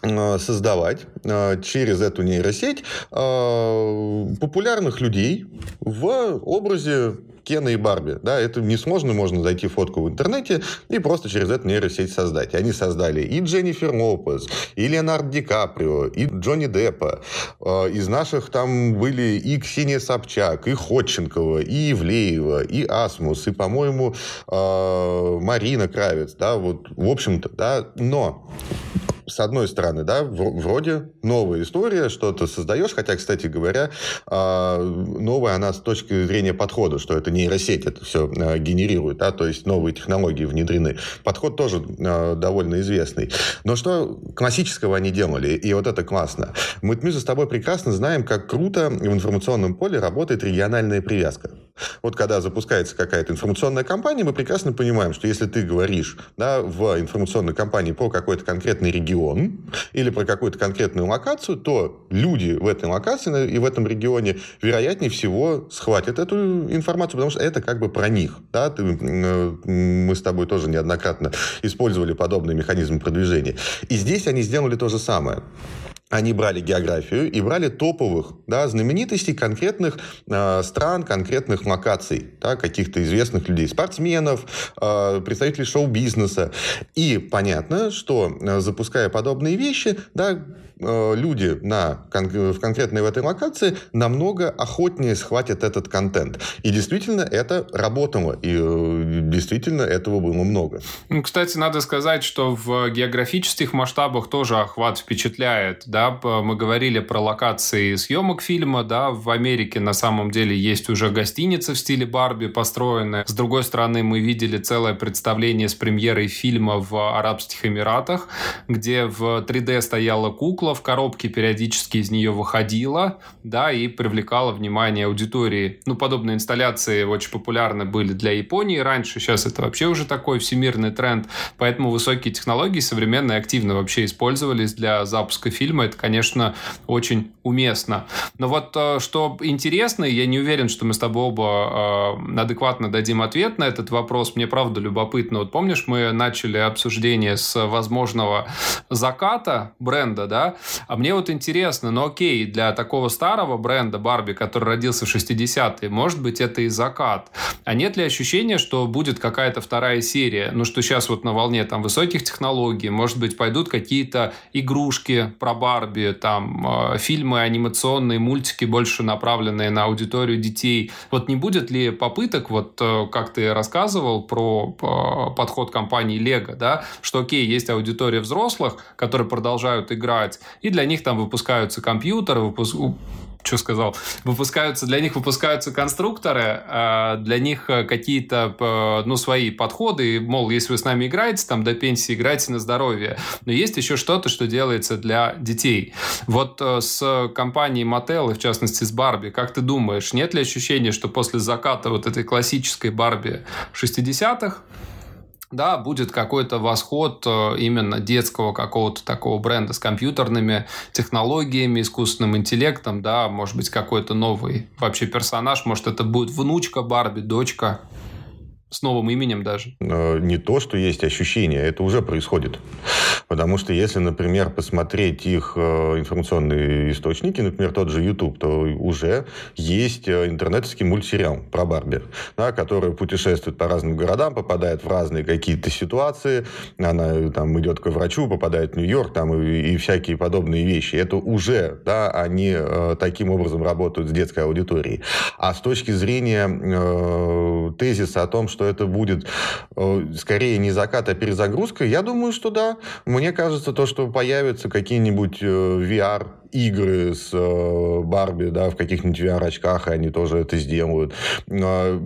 [SPEAKER 2] э, создавать э, через эту нейросеть э, популярных людей в образе Кена и Барби. Да, это несложно, можно зайти фотку в интернете и просто через эту нейросеть создать. Они создали и Дженнифер Лопес, и Леонард Ди Каприо, и Джонни Деппа. А, из наших там были и Ксения Собчак, и Ходченкова, и Ивлеева, и Асмус, и, по-моему, а, Марина Кравец. Да, вот, в общем-то, да, но с одной стороны, да, вроде новая история, что-то создаешь, хотя, кстати говоря, а, новая она с точки зрения подхода, что это нейросеть это все а, генерирует, да, то есть новые технологии внедрены. Подход тоже а, довольно известный. Но что классического они делали, и вот это классно. Мы, мы с тобой прекрасно знаем, как круто в информационном поле работает региональная привязка. Вот когда запускается какая-то информационная кампания, мы прекрасно понимаем, что если ты говоришь да, в информационной кампании про какой-то конкретный регион или про какую-то конкретную локацию, то люди в этой локации и в этом регионе вероятнее всего схватят эту информацию, потому что это как бы про них. Да? Ты, мы с тобой тоже неоднократно использовали подобный механизм продвижения. И здесь они сделали то же самое они брали географию и брали топовых да, знаменитостей конкретных э, стран, конкретных локаций, да, каких-то известных людей, спортсменов, э, представителей шоу-бизнеса. И понятно, что э, запуская подобные вещи, да, люди на, в конкретной в этой локации намного охотнее схватят этот контент. И действительно это работало. И э, действительно этого было много.
[SPEAKER 1] Ну, кстати, надо сказать, что в географических масштабах тоже охват впечатляет. Да? Мы говорили про локации съемок фильма. Да? В Америке на самом деле есть уже гостиница в стиле Барби построенная. С другой стороны, мы видели целое представление с премьерой фильма в Арабских Эмиратах, где в 3D стояла кукла, в коробке периодически из нее выходила, да, и привлекала внимание аудитории. Ну, подобные инсталляции очень популярны были для Японии раньше, сейчас это вообще уже такой всемирный тренд, поэтому высокие технологии современные активно вообще использовались для запуска фильма, это, конечно, очень уместно. Но вот э, что интересно, я не уверен, что мы с тобой оба э, адекватно дадим ответ на этот вопрос, мне правда любопытно. Вот помнишь, мы начали обсуждение с возможного заката бренда, да. А мне вот интересно, ну окей, для такого старого бренда Барби, который родился в 60-е, может быть, это и закат. А нет ли ощущения, что будет какая-то вторая серия? Ну, что сейчас вот на волне там высоких технологий, может быть, пойдут какие-то игрушки про Барби, там э, фильмы анимационные, мультики, больше направленные на аудиторию детей. Вот не будет ли попыток, вот э, как ты рассказывал про э, подход компании Lego, да, что окей, есть аудитория взрослых, которые продолжают играть, и для них там выпускаются компьютеры, выпуск что сказал, выпускаются, для них выпускаются конструкторы, а для них э, какие-то, э, ну, свои подходы, мол, если вы с нами играете, там, до пенсии играйте на здоровье. Но есть еще что-то, что делается для детей. Вот э, с компанией Mattel, и в частности с Барби, как ты думаешь, нет ли ощущения, что после заката вот этой классической Барби 60-х, да, будет какой-то восход э, именно детского какого-то такого бренда с компьютерными технологиями, искусственным интеллектом, да, может быть, какой-то новый вообще персонаж, может, это будет внучка Барби, дочка с новым именем даже?
[SPEAKER 2] Э, не то, что есть ощущение, это уже происходит. Потому что если, например, посмотреть их э, информационные источники, например, тот же YouTube, то уже есть э, интернетовский мультсериал про Барби, да, который путешествует по разным городам, попадает в разные какие-то ситуации, она там идет к врачу, попадает в Нью-Йорк там, и, и всякие подобные вещи. Это уже, да, они э, таким образом работают с детской аудиторией. А с точки зрения э, тезиса о том, что это будет э, скорее не закат, а перезагрузка, я думаю, что да. Мне кажется, то, что появятся какие-нибудь э, VR игры с э, Барби, да, в каких-нибудь VR-очках, и они тоже это сделают. Э,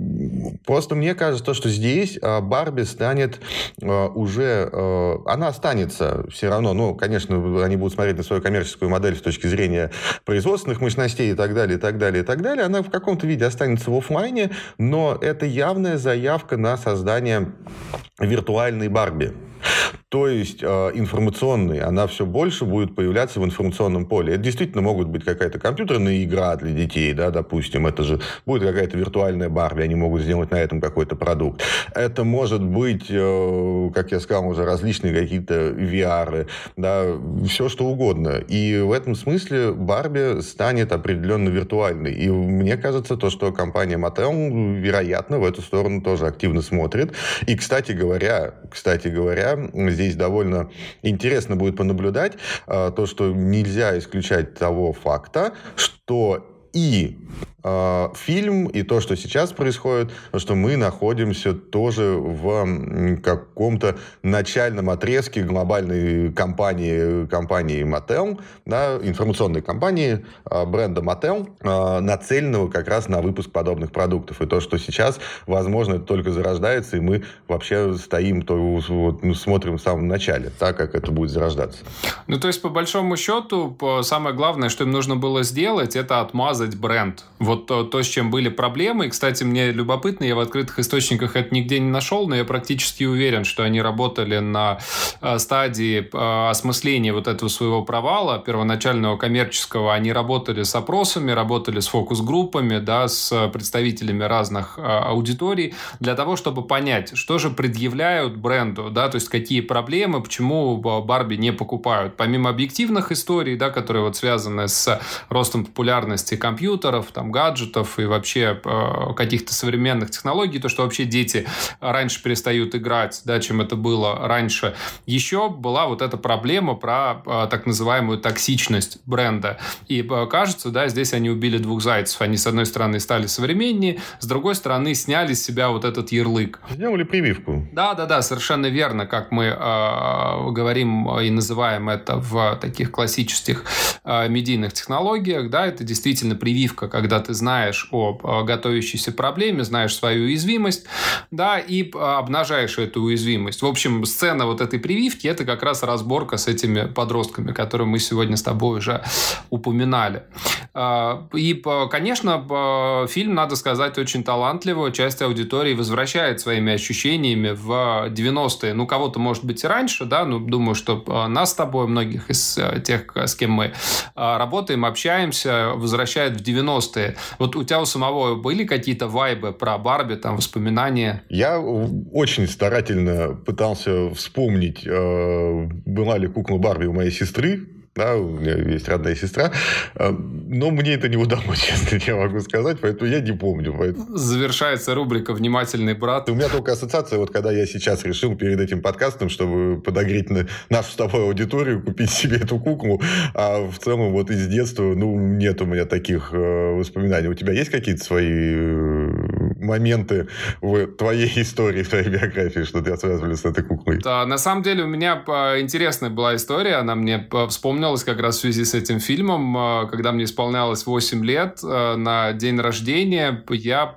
[SPEAKER 2] просто мне кажется, что здесь э, Барби станет э, уже... Э, она останется все равно. Ну, конечно, они будут смотреть на свою коммерческую модель с точки зрения производственных мощностей и так далее, и так далее, и так далее. Она в каком-то виде останется в офлайне, но это явная заявка на создание виртуальной Барби. То есть э, информационный, она все больше будет появляться в информационном поле. Это действительно могут быть какая-то компьютерная игра для детей, да, допустим, это же будет какая-то виртуальная Барби, они могут сделать на этом какой-то продукт. Это может быть, э, как я сказал уже, различные какие-то VR, да, все что угодно. И в этом смысле Барби станет определенно виртуальной. И мне кажется, то, что компания Mattel, вероятно, в эту сторону тоже активно смотрит. И, кстати говоря, кстати говоря, здесь довольно интересно будет понаблюдать а, то, что нельзя исключать того факта, что и э, фильм и то, что сейчас происходит, что мы находимся тоже в каком-то начальном отрезке глобальной компании, компании Mattel, да, информационной компании э, бренда Mattel, э, нацеленного как раз на выпуск подобных продуктов. И то, что сейчас, возможно, это только зарождается, и мы вообще стоим, то вот, ну, смотрим в самом начале, так как это будет зарождаться.
[SPEAKER 1] Ну, то есть, по большому счету, самое главное, что им нужно было сделать, это отмазать бренд вот то, то, с чем были проблемы. И, кстати, мне любопытно, я в открытых источниках это нигде не нашел, но я практически уверен, что они работали на э, стадии э, осмысления вот этого своего провала первоначального коммерческого. Они работали с опросами, работали с фокус-группами, да, с представителями разных э, аудиторий для того, чтобы понять, что же предъявляют бренду, да, то есть какие проблемы, почему Барби не покупают. Помимо объективных историй, да, которые вот связаны с ростом популярности компьютеров, там, гаджетов и вообще э, каких-то современных технологий, то, что вообще дети раньше перестают играть, да, чем это было раньше. Еще была вот эта проблема про э, так называемую токсичность бренда. И э, кажется, да, здесь они убили двух зайцев. Они, с одной стороны, стали современнее, с другой стороны, сняли с себя вот этот ярлык.
[SPEAKER 2] Сделали прививку.
[SPEAKER 1] Да, да, да, совершенно верно, как мы э, говорим и называем это в таких классических э, медийных технологиях, да, это действительно прививка, когда ты знаешь о готовящейся проблеме, знаешь свою уязвимость, да, и обнажаешь эту уязвимость. В общем, сцена вот этой прививки – это как раз разборка с этими подростками, которые мы сегодня с тобой уже упоминали. А, и, конечно, фильм, надо сказать, очень талантливый. Часть аудитории возвращает своими ощущениями в 90-е. Ну, кого-то, может быть, и раньше, да, но думаю, что нас с тобой, многих из тех, с кем мы работаем, общаемся, возвращает в 90-е. Вот у тебя у самого были какие-то вайбы про Барби, там, воспоминания?
[SPEAKER 2] Я очень старательно пытался вспомнить, э, была ли кукла Барби у моей сестры, да, у меня есть родная сестра, а, но мне это не удалось, честно я могу сказать, поэтому я не помню. Поэтому...
[SPEAKER 1] Завершается рубрика «Внимательный брат».
[SPEAKER 2] У меня только ассоциация, вот когда я сейчас решил перед этим подкастом, чтобы подогреть на нашу с тобой аудиторию, купить себе эту куклу, а в целом вот из детства, ну, нет у меня таких э, воспоминаний. У тебя есть какие-то свои э, моменты в твоей истории, в твоей биографии, что ты связывали с этой куклой?
[SPEAKER 1] Да, на самом деле у меня э, интересная была история, она мне вспомнила вспомнилось как раз в связи с этим фильмом, э, когда мне исполнялось 8 лет, на день рождения я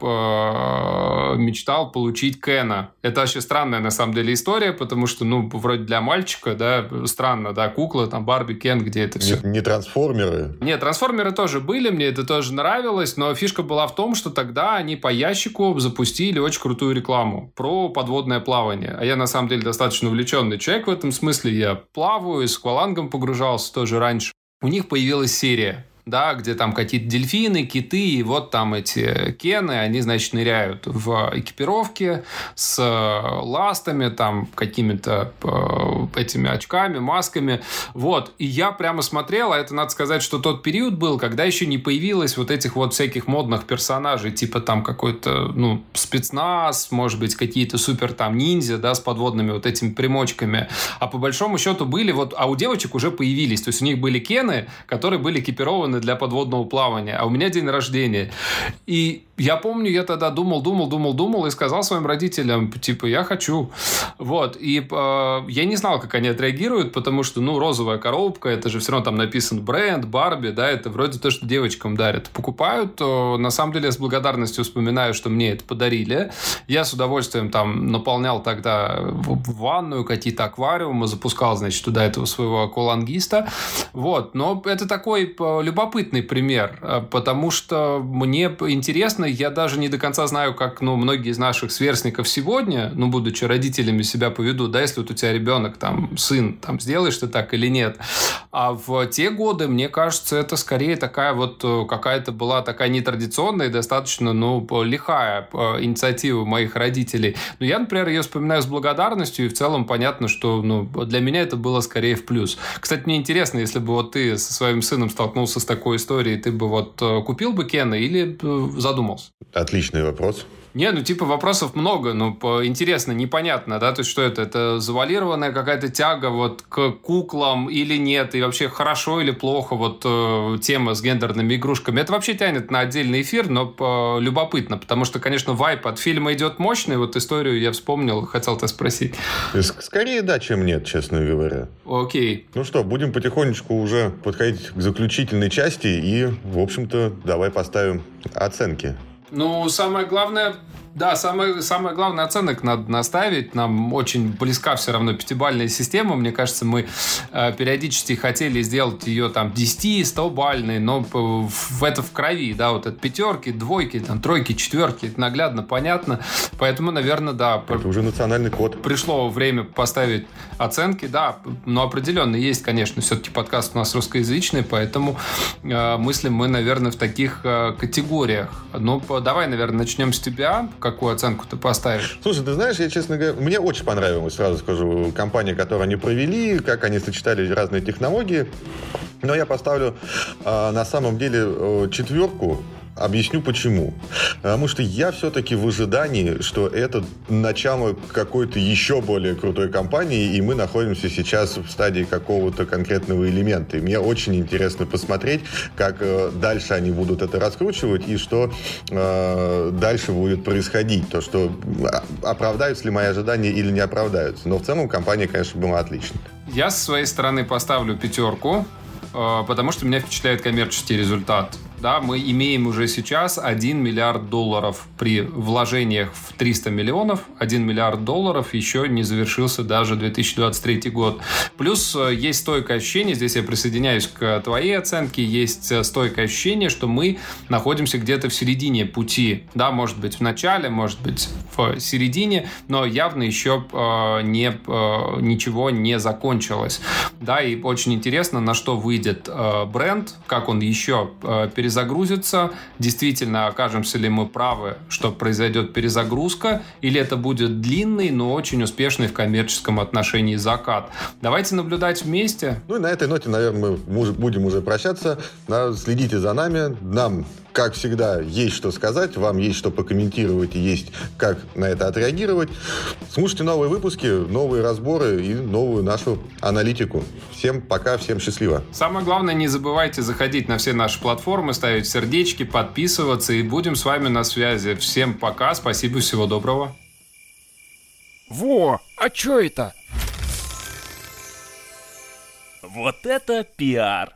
[SPEAKER 1] мечтал получить Кена. Это вообще странная на самом деле история, потому что, ну, вроде для мальчика, да, странно, да, кукла, там, Барби, Кен, где это все.
[SPEAKER 2] Не, не трансформеры?
[SPEAKER 1] Нет, трансформеры тоже были, мне это тоже нравилось, но фишка была в том, что тогда они по ящику запустили очень крутую рекламу про подводное плавание. А я, на самом деле, достаточно увлеченный человек в этом смысле. Я плаваю, с аквалангом погружался тоже раньше. У них появилась серия да, где там какие-то дельфины, киты, и вот там эти кены, они, значит, ныряют в экипировке с э, ластами, там, какими-то э, этими очками, масками, вот, и я прямо смотрел, а это надо сказать, что тот период был, когда еще не появилось вот этих вот всяких модных персонажей, типа там какой-то, ну, спецназ, может быть, какие-то супер там ниндзя, да, с подводными вот этими примочками, а по большому счету были вот, а у девочек уже появились, то есть у них были кены, которые были экипированы для подводного плавания, а у меня день рождения. И я помню, я тогда думал, думал, думал, думал и сказал своим родителям, типа, я хочу. Вот. И э, я не знал, как они отреагируют, потому что, ну, розовая коробка, это же все равно там написан бренд, Барби, да, это вроде то, что девочкам дарят. Покупают, то на самом деле я с благодарностью вспоминаю, что мне это подарили. Я с удовольствием там наполнял тогда в ванную какие-то аквариумы, запускал, значит, туда этого своего аквалангиста. Вот. Но это такой э, любопытный пример, э, потому что мне интересно, я даже не до конца знаю, как ну, многие из наших сверстников сегодня, ну, будучи родителями, себя поведут, да, если вот у тебя ребенок, там, сын, там, сделаешь ты так или нет. А в те годы, мне кажется, это скорее такая вот э, какая-то была такая нетрадиционная достаточно, ну, лихая инициатива моих родителей. Но я, например, ее вспоминаю с благодарностью, и в целом понятно, что, ну, для меня это было скорее в плюс. Кстати, мне интересно, если бы вот ты со своим сыном столкнулся с такой историей, ты бы вот э, купил бы Кена или задумался?
[SPEAKER 2] вопрос? Отличный вопрос.
[SPEAKER 1] Не, ну типа вопросов много, ну интересно, непонятно, да, то есть что это? Это завалированная какая-то тяга вот к куклам или нет, и вообще хорошо или плохо вот э, тема с гендерными игрушками. Это вообще тянет на отдельный эфир, но э, любопытно, потому что, конечно, вайп от фильма идет мощный, вот историю я вспомнил, хотел тебя спросить.
[SPEAKER 2] Скорее да, чем нет, честно говоря.
[SPEAKER 1] Окей.
[SPEAKER 2] Ну что, будем потихонечку уже подходить к заключительной части и, в общем-то, давай поставим оценки.
[SPEAKER 1] Ну, самое главное, да, самое, самое главное оценок надо наставить. Нам очень близка все равно пятибальная система. Мне кажется, мы э, периодически хотели сделать ее там 10, 100 бальной, но в это в крови, да, вот это пятерки, двойки, там тройки, четверки, это наглядно понятно. Поэтому, наверное, да.
[SPEAKER 2] Это уже национальный код.
[SPEAKER 1] Пришло время поставить оценки, да, но определенно есть, конечно, все-таки подкаст у нас русскоязычный, поэтому э, мыслим мы, наверное, в таких э, категориях. Ну, давай, наверное, начнем с тебя какую оценку ты поставишь?
[SPEAKER 2] Слушай, ты знаешь, я, честно говоря, мне очень понравилась, сразу скажу, компания, которую они провели, как они сочетали разные технологии. Но я поставлю э, на самом деле э, четверку Объясню почему. Потому что я все-таки в ожидании, что это начало какой-то еще более крутой компании, и мы находимся сейчас в стадии какого-то конкретного элемента. И мне очень интересно посмотреть, как э, дальше они будут это раскручивать и что э, дальше будет происходить. То, что а, оправдаются ли мои ожидания или не оправдаются. Но в целом компания, конечно, была отличной.
[SPEAKER 1] Я с своей стороны поставлю пятерку, э, потому что меня впечатляет коммерческий результат да, мы имеем уже сейчас 1 миллиард долларов при вложениях в 300 миллионов. 1 миллиард долларов еще не завершился даже 2023 год. Плюс э, есть стойкое ощущение, здесь я присоединяюсь к твоей оценке, есть э, стойкое ощущение, что мы находимся где-то в середине пути. Да, может быть в начале, может быть в середине, но явно еще э, не, э, ничего не закончилось. Да, и очень интересно, на что выйдет э, бренд, как он еще э, перезагрузится перезагрузится, действительно окажемся ли мы правы, что произойдет перезагрузка, или это будет длинный, но очень успешный в коммерческом отношении закат. Давайте наблюдать вместе.
[SPEAKER 2] Ну и на этой ноте, наверное, мы будем уже прощаться. Следите за нами. Нам как всегда, есть что сказать, вам есть что покомментировать и есть как на это отреагировать. Слушайте новые выпуски, новые разборы и новую нашу аналитику. Всем пока, всем счастливо.
[SPEAKER 1] Самое главное, не забывайте заходить на все наши платформы, ставить сердечки, подписываться и будем с вами на связи. Всем пока, спасибо, всего доброго.
[SPEAKER 3] Во, а чё это?
[SPEAKER 4] Вот это пиар!